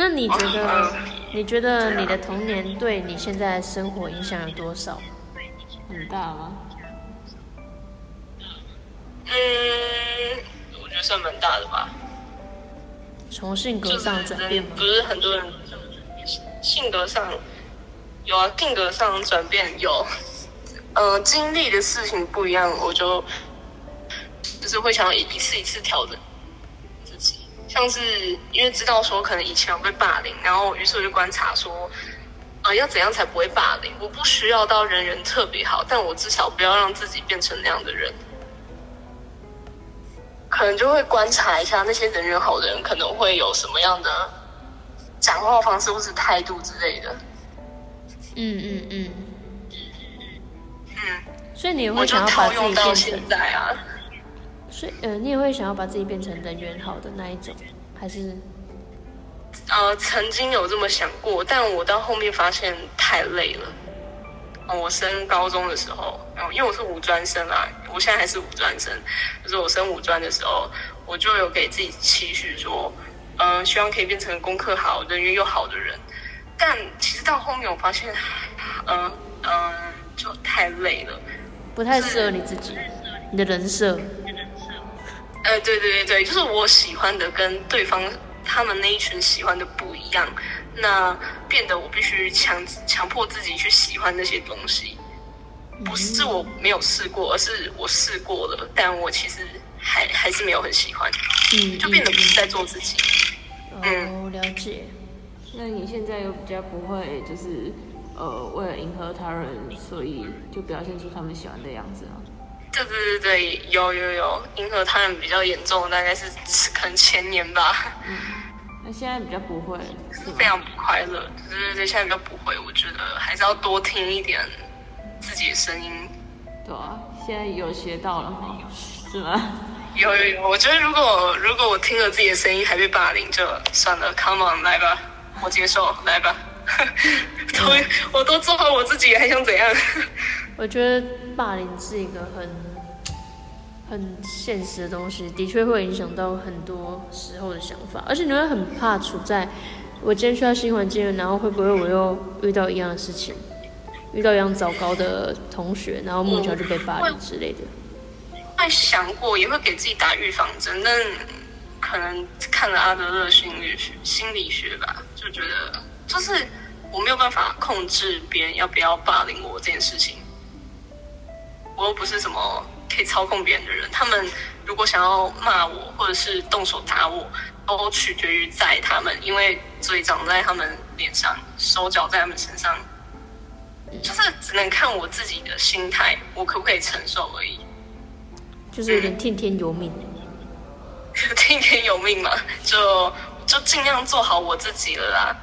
那你觉得？你觉得你的童年对你现在生活影响有多少？很大吗？嗯，我觉得算蛮大的吧。从性格上转变吗？不是很多人性格上有啊，性格上转变有。呃，经历的事情不一样，我就就是会想要一次一次调整。像是因为知道说可能以前有被霸凌，然后于是我就观察说，呃，要怎样才不会霸凌？我不需要到人缘特别好，但我至少不要让自己变成那样的人。可能就会观察一下那些人缘好的人可能会有什么样的讲话方式或是态度之类的。嗯嗯嗯。嗯。所以你也会想要把自己变成？啊。所以呃，你也会想要把自己变成人缘好的那一种，还是？呃，曾经有这么想过，但我到后面发现太累了。我升高中的时候，因为我是五专生啊，我现在还是五专生。就是我升五专的时候，我就有给自己期许说，嗯，希望可以变成功课好、人缘又好的人。但其实到后面我发现，嗯嗯，就太累了，不太适合你自己，你的人设。呃，对对对对，就是我喜欢的跟对方他们那一群喜欢的不一样。那变得我必须强强迫自己去喜欢那些东西，不是我没有试过，而是我试过了，但我其实还还是没有很喜欢，嗯，就变得不是在做自己。哦，了解。那你现在又比较不会，就是呃，为了迎合他人，所以就表现出他们喜欢的样子吗？对对对对，有有有，银河他们比较严重，大概是 可能前年吧。嗯。那现在比较不会，非常不快乐。对对对，现在比较不会。我觉得还是要多听一点自己的声音。对啊，现在有学到了吗？是吗？有有有。我觉得如果如果我听了自己的声音还被霸凌，就算了。Come on，来吧，我接受，来吧。都我都做好我自己，还想怎样？我觉得霸凌是一个很。很现实的东西，的确会影响到很多时候的想法，而且你会很怕处在我今天去到新环境，然后会不会我又遇到一样的事情，遇到一样糟糕的同学，然后木桥就被霸凌之类的。会想过，也会给自己打预防针，但可能看了阿德勒心理学心理学吧，就觉得就是我没有办法控制别人要不要霸凌我这件事情，我又不是什么。可以操控别人的人，他们如果想要骂我，或者是动手打我，都取决于在他们，因为嘴长在他们脸上，手脚在他们身上，就是只能看我自己的心态，我可不可以承受而已。就是有点听天由命。听天由命嘛，就就尽量做好我自己了啦。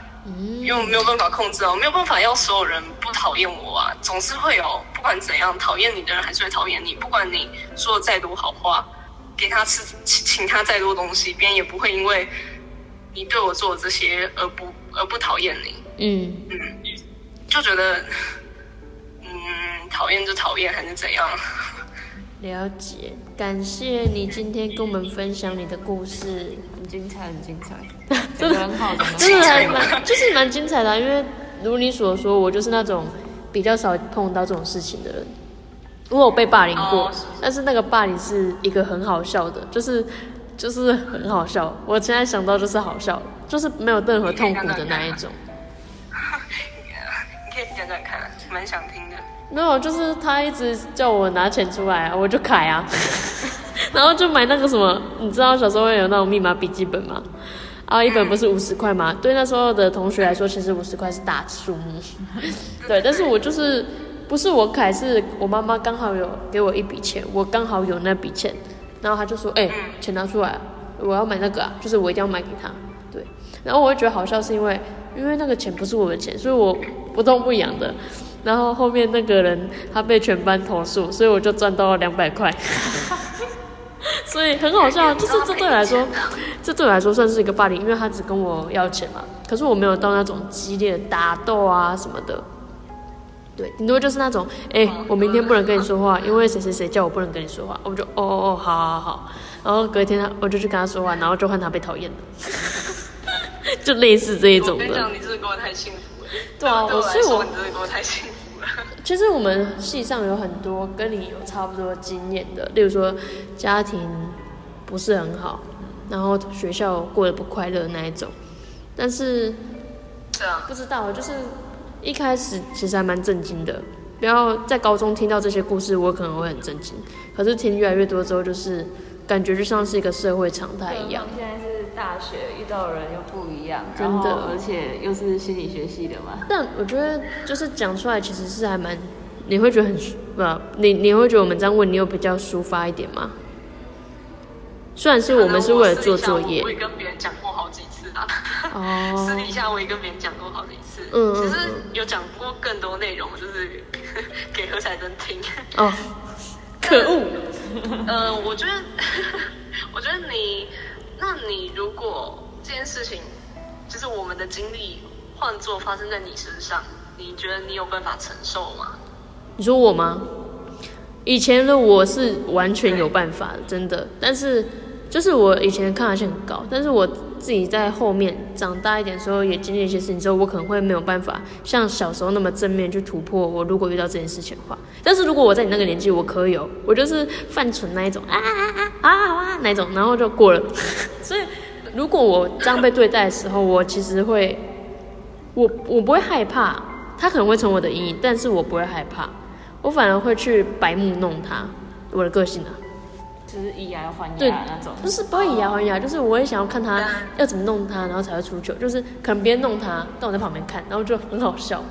因为我没有办法控制啊，我，没有办法要所有人不讨厌我啊，总是会有不管怎样讨厌你的人还是会讨厌你，不管你说的再多好话，给他吃请请他再多东西，别人也不会因为你对我做的这些而不而不讨厌你。嗯嗯，就觉得嗯讨厌就讨厌还是怎样。了解，感谢你今天跟我们分享你的故事，很精彩，很精彩，真的很好，真的还蛮，就是蛮精彩的。因为如你所说，我就是那种比较少碰到这种事情的人。我有被霸凌过，但是那个霸凌是一个很好笑的，就是就是很好笑。我现在想到就是好笑，就是没有任何痛苦的那一种。你可以讲讲看，蛮想听的。没有，就是他一直叫我拿钱出来，我就开啊，然后就买那个什么，你知道小时候会有那种密码笔记本吗？然后一本不是五十块吗？对那时候的同学来说，其实五十块是大数目。对，但是我就是不是我凯，是我妈妈刚好有给我一笔钱，我刚好有那笔钱，然后他就说：“哎，钱拿出来，我要买那个啊，就是我一定要买给他。”对，然后我会觉得好笑，是因为因为那个钱不是我的钱，所以我不痛不痒的。然后后面那个人他被全班投诉，所以我就赚到了两百块，所以很好笑。就是这对我来说，这对我来说算是一个霸凌，因为他只跟我要钱嘛。可是我没有到那种激烈的打斗啊什么的，对，顶多就是那种，哎，我明天不能跟你说话，因为谁谁谁叫我不能跟你说话，我就哦哦哦，好好好。然后隔天他我就去跟他说话，然后就换他被讨厌了，就类似这一种的。我跟你讲，你真的过得太幸福了。对啊，所以我你真的过得太幸福。其实我们系上有很多跟你有差不多经验的，例如说家庭不是很好，然后学校过得不快乐那一种。但是，不知道，就是一开始其实还蛮震惊的。不要在高中听到这些故事，我可能会很震惊。可是听越来越多之后，就是感觉就像是一个社会常态一样。现在是大学遇到的人又不一样，真的，而且又是心理学系的嘛。但我觉得就是讲出来其实是还蛮，你会觉得很不，你你会觉得我们这样问你有比较抒发一点吗？虽然是我们是为了做作业，我也跟别人讲过好几次啊。哦。私底下我也跟别人讲过好几次。嗯其实有讲过更多内容，就是给何彩珍听。哦。可恶。嗯，我觉得，我觉得你，那你如果这件事情，就是我们的经历换做发生在你身上，你觉得你有办法承受吗？你说我吗？以前的我是完全有办法的，真的。但是。就是我以前抗压性很高，但是我自己在后面长大一点时候，也经历一些事情之后，我可能会没有办法像小时候那么正面去突破。我如果遇到这件事情的话，但是如果我在你那个年纪，我可以有，我就是犯蠢那一种啊啊啊啊啊那种，然后就过了。所以如果我这样被对待的时候，我其实会，我我不会害怕，他可能会成我的阴影，但是我不会害怕，我反而会去白目弄他，我的个性啊。就是以牙还牙那种，不是不会以牙还牙，就是我也想要看他要怎么弄他，然后才会出糗。就是可能别人弄他，但我在旁边看，然后就很好笑。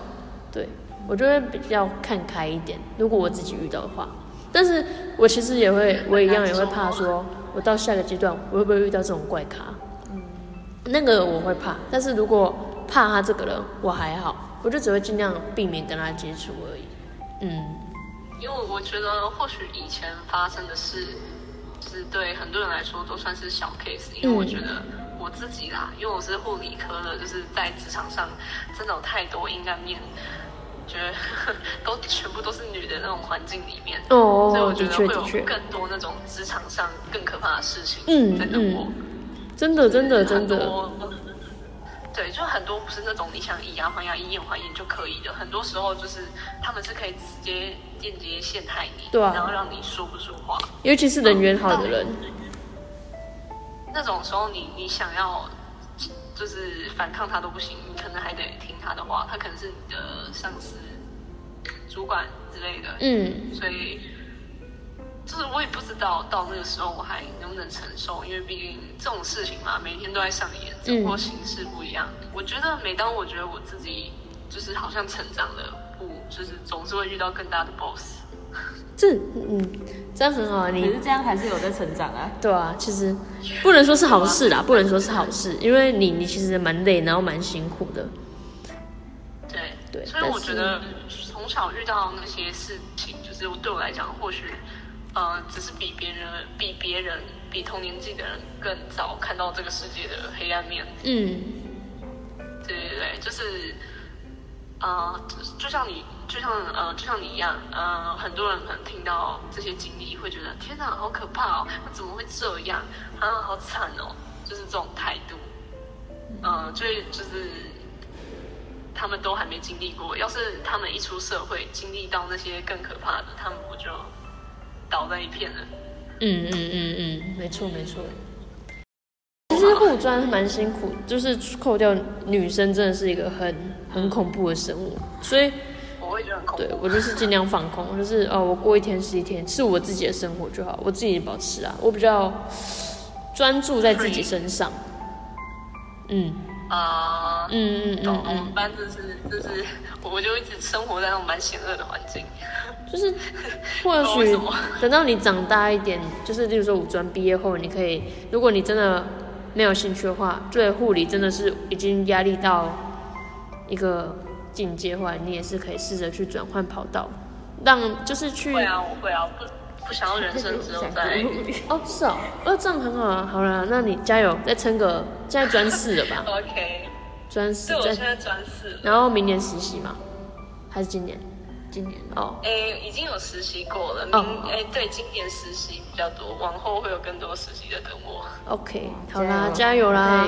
对我就会比较看开一点，如果我自己遇到的话。但是我其实也会，我一样也会怕，说我到下一个阶段，我会不会遇到这种怪咖？嗯，那个我会怕。但是如果怕他这个人，我还好，我就只会尽量避免跟他接触而已。嗯，因为我觉得或许以前发生的事。是对很多人来说都算是小 case，因为我觉得我自己啦，因为我是护理科的，就是在职场上真的有太多阴暗面，觉得 都全部都是女的那种环境里面，哦，所以我觉得会有更多那种职场上更可怕的事情在等我，真的真的真的。对，就很多不是那种你想以牙还牙、以眼还眼就可以的，很多时候就是他们是可以直接间接陷害你，对啊，然后让你说不出话。尤其是人缘好的人，那种时候你你想要就是反抗他都不行，你可能还得听他的话，他可能是你的上司、主管之类的，嗯，所以。就是我也不知道到那个时候我还能不能承受，因为毕竟这种事情嘛，每天都在上演，只不过形式不一样。我觉得每当我觉得我自己就是好像成长了，不就是总是会遇到更大的 boss。这嗯，这样很好啊。你可是这样还是有在成长啊。对啊，其实不能说是好事啦，不能说是好事，因为你你其实蛮累，然后蛮辛苦的。对对，所以我觉得从小遇到那些事情，就是对我来讲，或许。呃，只是比别人、比别人、比同年纪的人更早看到这个世界的黑暗面。嗯，对对对，就是，呃，就像你，就像呃，就像你一样，呃，很多人可能听到这些经历，会觉得天哪，好可怕哦，怎么会这样？啊，好惨哦，就是这种态度。嗯，所以就是他们都还没经历过，要是他们一出社会，经历到那些更可怕的，他们不就？倒在一片了。嗯嗯嗯嗯，没错没错。其实护专蛮辛苦，就是扣掉女生，真的是一个很很恐怖的生物。所以我会觉得很恐怖。对我就是尽量放空，就是哦，我过一天是一天，是我自己的生活就好，我自己保持啊。我比较专注在自己身上。嗯。啊。嗯嗯嗯。我们班就是就是，我就一直生活在那种蛮险恶的环境。就是，或许等到你长大一点，就是例如说五专毕业后，你可以，如果你真的没有兴趣的话，对护理真的是已经压力到一个境界的话，你也是可以试着去转换跑道，让就是去。会啊，我会啊，不不想要人生只有在哦，是哦，哦，这样很好啊，好了，那你加油，再撑个，现在专四了吧？OK，专四，对，我现在专四，然后明年实习嘛，还是今年？今年。哦，诶，已经有实习过了。明，诶，对，今年实习比较多，往后会有更多实习的等我。OK，好啦，加油啦，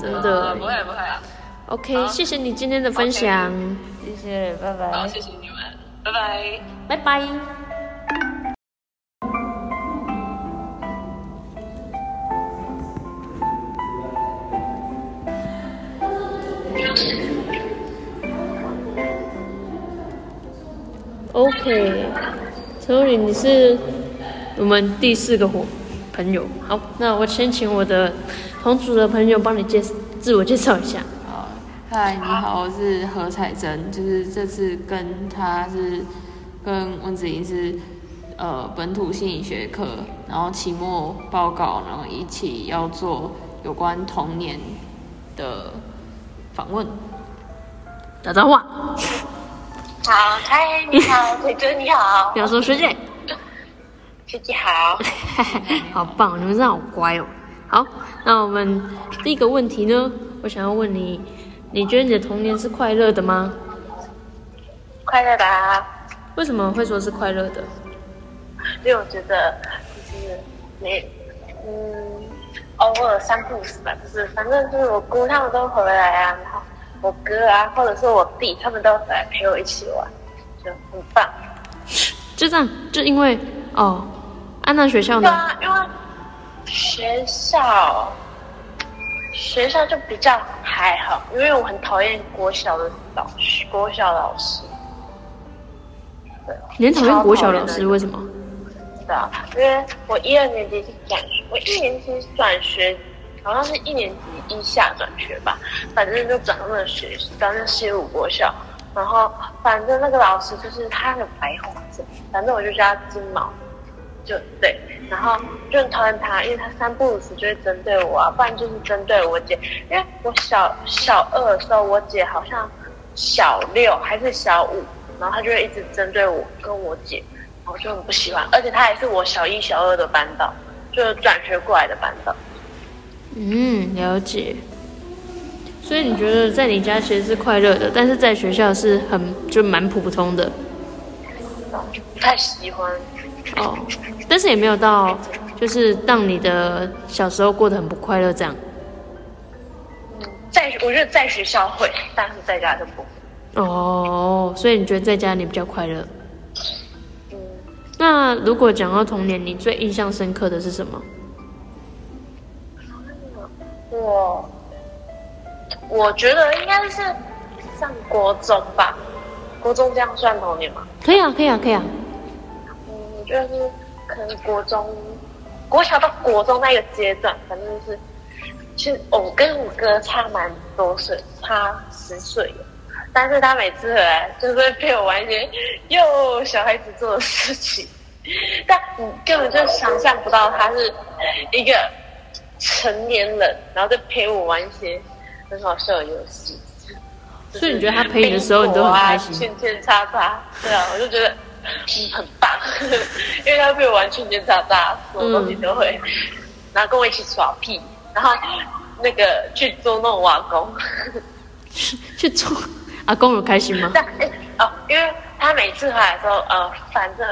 真的，不会不会啊。OK，谢谢你今天的分享，谢谢，拜拜。好，谢谢你们，拜拜，拜拜。OK，陈若琳，你是我们第四个伙朋友。好，那我先请我的同组的朋友帮你介自我介绍一下。好，嗨，你好，我是何彩珍，就是这次跟他是跟温子莹是呃本土心理学课，然后期末报告，然后一起要做有关童年的访问。打招呼。好，嗨，你好，水珍你好。表叔学姐。学姐好。好棒，你们真的好乖哦。好，那我们第一个问题呢，我想要问你，你觉得你的童年是快乐的吗？快乐的。为什么会说是快乐的？因为我觉得就是没，嗯，偶尔三不五时吧，就是反正就是我姑他们都回来啊，然后我哥啊，或者是我弟，他们都回来陪我一起玩，就很棒。就这样，就因为哦，安娜学校呢？对啊，因为。学校，学校就比较还好，因为我很讨厌国小的老师，国小老师。对，你很讨厌国小老师？为什么？对啊，因为我一二年级是转学，我一年级转学，好像是一年级一下转学吧，反正就转到那个学，转到西武国校。然后反正那个老师就是他的白胡子，反正我就叫他金毛。就对，然后就很讨厌他，因为他三不五时就会针对我啊，不然就是针对我姐。因为我小小二的时候，我姐好像小六还是小五，然后他就会一直针对我跟我姐，我就很不喜欢。而且他还是我小一、小二的班导，就转学过来的班导。嗯，了解。所以你觉得在你家其实是快乐的，但是在学校是很就蛮普通的。不太喜欢。哦，但是也没有到，就是让你的小时候过得很不快乐这样。嗯，在我觉得在学校会，但是在家就不。哦，所以你觉得在家你比较快乐？嗯。那如果讲到童年，你最印象深刻的是什么？我我觉得应该是上国中吧。国中这样算童年吗？可以啊，可以啊，可以啊。嗯就是可能国中、国小到国中那个阶段，反正就是，其实我跟我哥差蛮多岁，差十岁但是他每次回来就是陪我玩一些又小孩子做的事情，但你根本就想象不到他是一个成年人，然后再陪我玩一些很好笑的游戏。所以你觉得他陪你的时候，你都很开心？圈圈叉叉，对啊，我就觉得。嗯，很棒，因为他陪我玩圈圈叉叉，什么东西都会，然后跟我一起耍屁，然后那个去捉弄我阿公，去捉阿公有开心吗？但哎哦，因为他每次回来的时候，呃，反正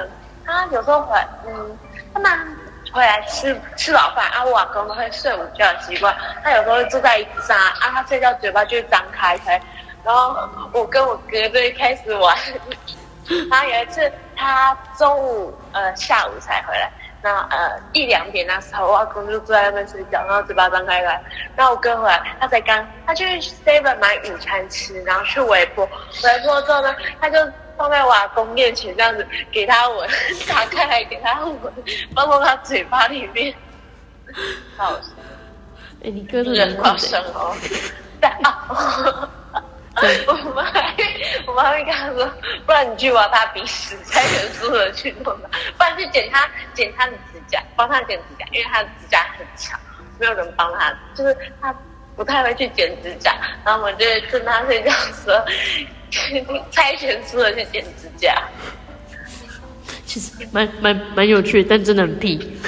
他有时候回，嗯，他们回来吃吃早饭啊，我阿公都会睡午觉的习惯，他有时候会坐在椅子上啊，他睡觉嘴巴就会张开开，然后我跟我哥就会开始玩。然后有一次，他中午呃下午才回来，那呃一两点那时候，我阿公就坐在那边睡觉，然后嘴巴张开来。然后我哥回来，他才刚他去 seven 买午餐吃，然后去微波，微波之后呢，他就放在我阿公面前这样子给他闻，打开来给他闻，放到他嘴巴里面。好，哎，你哥是人好生哦，对啊。我们还，我们还会跟他说，不然你去挖他鼻屎，才能输的去弄他，不然去剪他剪他的指甲，帮他剪指甲，因为他的指甲很长，没有人帮他，就是他不太会去剪指甲，然后我们就趁他睡觉的时候，猜拳输了去剪指甲。其实蛮蛮蛮有趣，但真的很屁。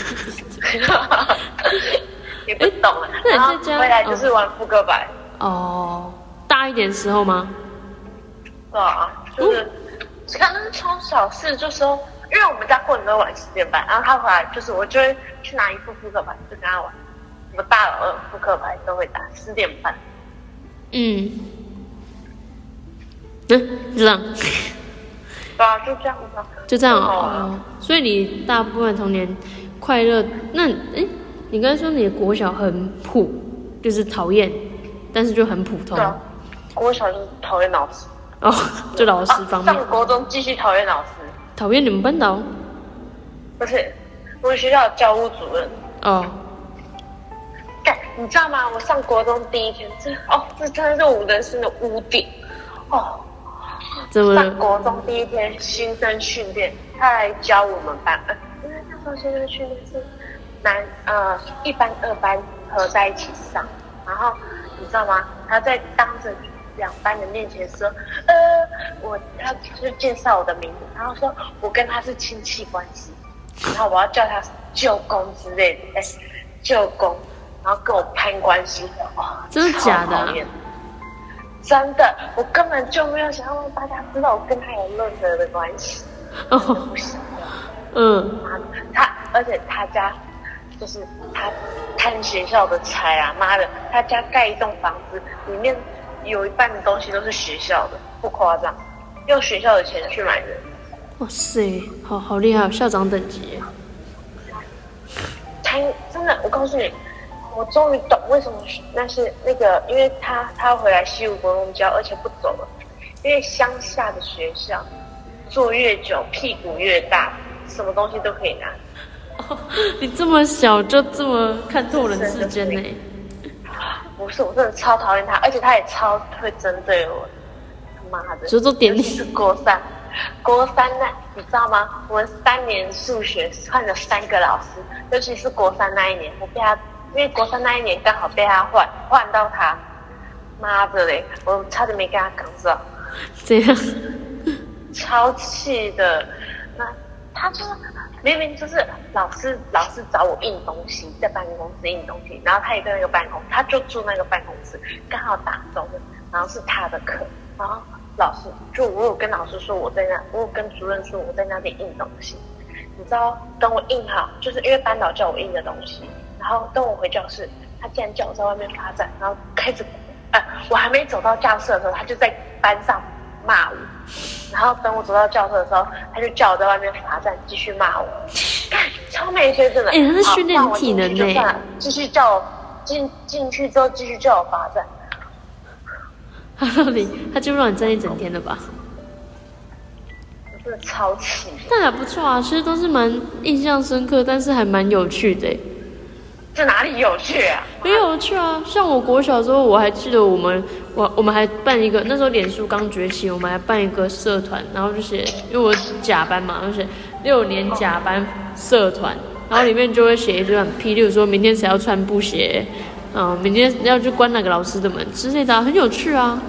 也不懂了，然后回来就是玩扑克牌。哦。大一点时候吗？对啊，就是可能从小事就说，因为我们家过年都玩十点半，然后他回来就是我就会去拿一副扑克牌就跟他玩，什么大老二扑克牌都会打十点半。嗯，嗯，这样。对啊，就这样子。就这样哦。所以你大部分童年快乐，那哎，你刚才说你的国小很普，就是讨厌，但是就很普通。国小就讨厌老师哦，就老师方面。上国中继续讨厌老师，讨厌你们班导？不是，我们学校教务主任。哦。干你知道吗？我上国中第一天，这哦，这真的是我人生的污点哦。上国中第一天新生训练，他来教我们班，呃，因为那时候新生训练是男呃一班二班合在一起上，然后你知道吗？他在当着两班的面前说，呃，我他就介绍我的名字，然后说我跟他是亲戚关系，然后我要叫他舅公之类的，哎，舅公，然后跟我攀关系，哇，真的假的？真的，我根本就没有想要让大家知道我跟他有任何的关系。哦，不想要。嗯。他，而且他家就是他贪学校的财啊！妈的，他家盖一栋房子，里面有一半的东西都是学校的，不夸张，用学校的钱去买的。哇塞，好好厉害，校长等级。他，真的，我告诉你。我终于懂为什么那是那个，因为他他回来西武国中教，而且不走了，因为乡下的学校坐越久屁股越大，什么东西都可以拿。你这么小就这么看透人世间呢？不是，我真的超讨厌他，而且他也超会针对我。妈的，就做点是国三，国三那你知道吗？我们三年数学换了三个老师，尤其是国三那一年，我被他。因为国三那一年刚好被他换换到他，妈的嘞！我差点没跟他讲上。这样，超气的。那他就明明就是老师，老师找我印东西，在办公室印东西，然后他也在那个办公，他就住那个办公室，刚好打钟，然后是他的课，然后老师就我有跟老师说我在那，我有跟主任说我在那边印东西，你知道，等我印好，就是因为班导叫我印的东西。然后等我回教室，他竟然叫我在外面罚站，然后开始，呃，我还没走到教室的时候，他就在班上骂我。然后等我走到教室的时候，他就叫我在外面罚站，继续骂我。超没学真的。哎，他是训练体能呢。继续叫我进进去之后，继续叫我罚站。哈 你他就让你站一整天了吧？真的超气。但还不错啊，其实都是蛮印象深刻，但是还蛮有趣的。这哪里有趣啊？很有趣啊！像我国小时候，我还记得我们，我我们还办一个，那时候脸书刚崛起，我们还办一个社团，然后就写，因为我甲班嘛，就写六年甲班社团，然后里面就会写一段批，例如说明天谁要穿布鞋，嗯，明天要去关哪个老师的门之类的，很有趣啊。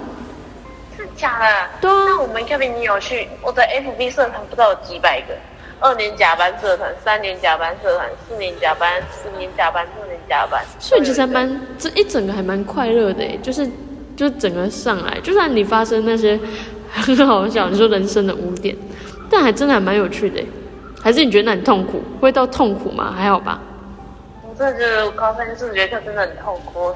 是假的？对啊。那我们比你有趣，我的 FB 社团不知道有几百个。二年甲班社团，三年甲班社团，四年甲班，四年甲班，六年甲班。所以其实蛮这一整个还蛮快乐的诶，就是就整个上来，就算你发生那些很好笑，你说人生的污点，但还真的还蛮有趣的。还是你觉得很痛苦？会到痛苦吗？还好吧。我真的觉得高三数学课真的很痛苦。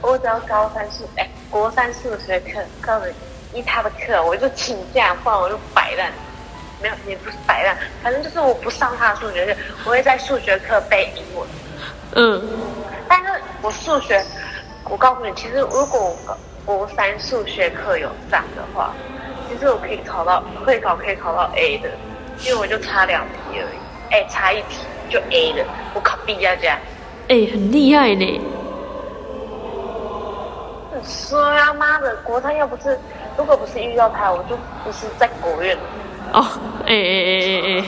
我只要高三数哎，国三数学课，告诉你一他的课，我就请假，不然我就摆烂。没有，也不是摆烂，反正就是我不上他的数学课，我会在数学课背英文。嗯，但是我数学，我告诉你，其实如果国三数学课有上的话，其实我可以考到会考可以考到 A 的，因为我就差两题而已，哎，差一题就 A 的，我考 B 加加，哎，很厉害呢。说呀妈的，国三要不是，如果不是遇到他，我就不是在国院了。哦，哎哎哎哎哎，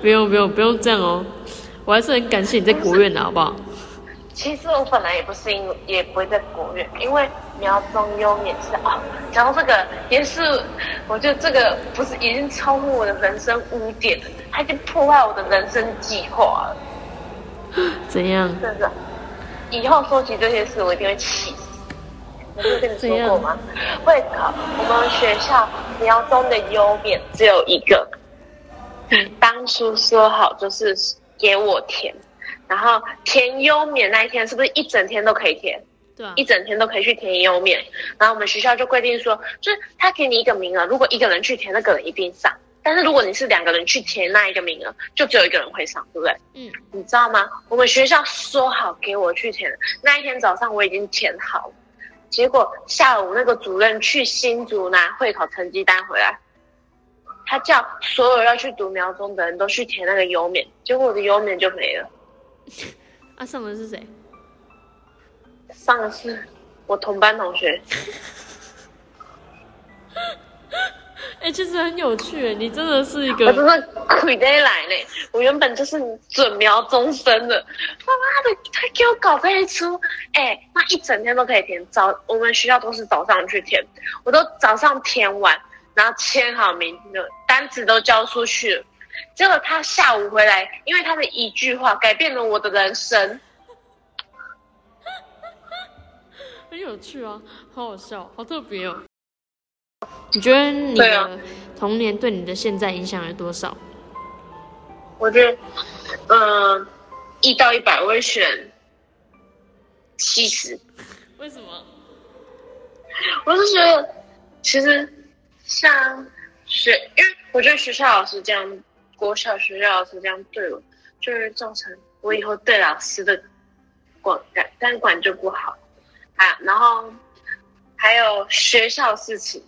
不用不用不用这样哦，我还是很感谢你在国院的好不好？其实我本来也不是因为也不会在国院，因为苗中优也是哦，讲到这个也是，我觉得这个不是已经超过我的人生污点了，它已经破坏我的人生计划了。怎样？真的，以后说起这些事，我一定会气。我有跟你说过吗？会考我们学校苗中的优免只有一个，当初说好就是给我填，然后填优免那一天是不是一整天都可以填？对，一整天都可以去填优免。然后我们学校就规定说，就是他给你一个名额，如果一个人去填，那个人一定上；但是如果你是两个人去填那一个名额，就只有一个人会上，对不对？嗯，你知道吗？我们学校说好给我去填，那一天早上我已经填好了。结果下午那个主任去新竹拿会考成绩单回来，他叫所有要去读苗中的人都去填那个优免，结果我的优免就没了。啊，上的是谁？上的是我同班同学。哎，其实很有趣，你真的是一个，我真的亏得来呢。我原本就是准苗终生的，他妈的，他给我搞这一出，哎，那一整天都可以填早，我们学校都是早上去填，我都早上填完，然后签好名的单子都交出去了，结果他下午回来，因为他的一句话改变了我的人生，很有趣啊，好好笑，好特别哦。你觉得你的童年对你的现在影响有多少？我觉得，嗯，一到一百，我会选七十。为什么？我是觉得，其实像学，因为我觉得学校老师这样，国小学校老师这样对我，就是造成我以后对老师的管感，但管就不好啊。然后还有学校事情。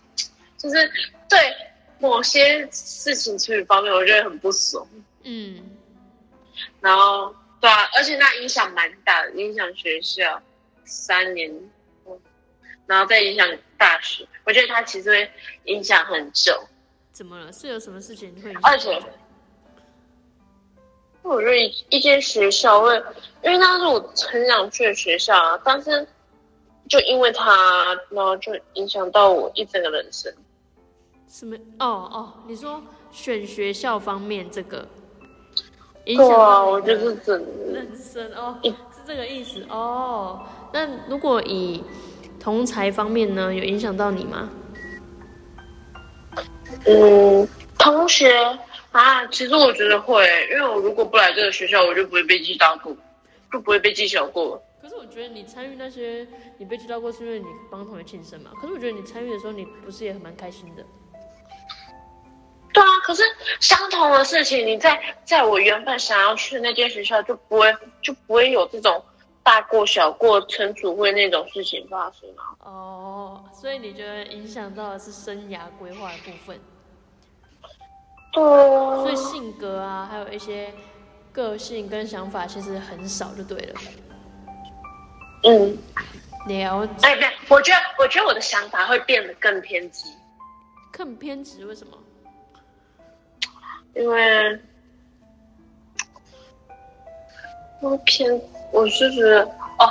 就是对某些事情处理方面，我觉得很不爽。嗯，然后对啊，而且那影响蛮大的，影响学校三年，然后再影响大学。我觉得他其实会影响很久。怎么了？是有什么事情会？而且，我觉得一间学校会，因为那是我很想去的学校啊，但是就因为它，然后就影响到我一整个人生。什么？哦哦，你说选学校方面这个影响啊，我就是整人生哦，是这个意思哦。那如果以同才方面呢，有影响到你吗？嗯，同学啊，其实我觉得会，因为我如果不来这个学校，我就不会被记到过，就不会被记小过。可是我觉得你参与那些，你被记到过是因为你帮同学庆生嘛？可是我觉得你参与的时候，你不是也很蛮开心的？对啊，可是相同的事情，你在在我原本想要去的那间学校，就不会就不会有这种大过小过成组会那种事情发生啊。哦，所以你觉得影响到的是生涯规划的部分？对。所以性格啊，还有一些个性跟想法，其实很少就对了。嗯。了解。哎，不，我觉得我觉得我的想法会变得更偏激。更偏执？为什么？因为，我偏，我是觉得哦，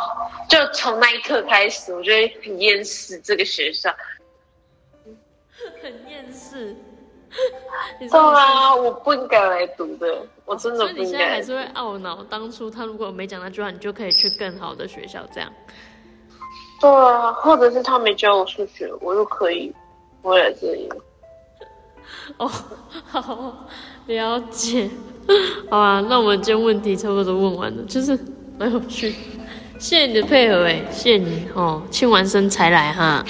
就从那一刻开始，我觉得很厌世这个学校，很 厌世。对啊，我不应该来读的，我真的不应该。你现在还是会懊恼，当初他如果没讲那句话，你就可以去更好的学校，这样。对啊，或者是他没教我数学，我就可以回来这里。哦，好。了解，好啊，那我们今天问题差不多都问完了，就是蛮有趣，谢谢你的配合哎，谢谢你哦，庆完生才来哈，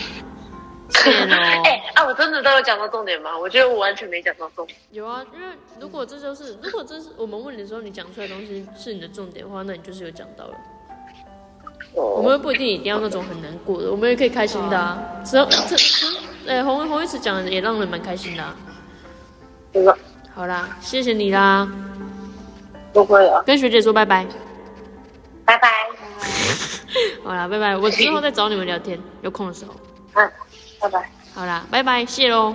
谢谢哦。哎啊，我真的都有讲到重点吗？我觉得我完全没讲到重点。有啊，因为如果这就是，如果这是我们问你的时候，你讲出来的东西是你的重点的话，那你就是有讲到了。我们不一定一定要那种很难过的，我们也可以开心的啊。只要这这，哎，红红一直讲的也让人蛮开心的。好啦，谢谢你啦。不会了。跟学姐说拜拜。拜拜。好啦，拜拜。我之后再找你们聊天，有空的时候。嗯，拜拜。好啦，拜拜，谢喽。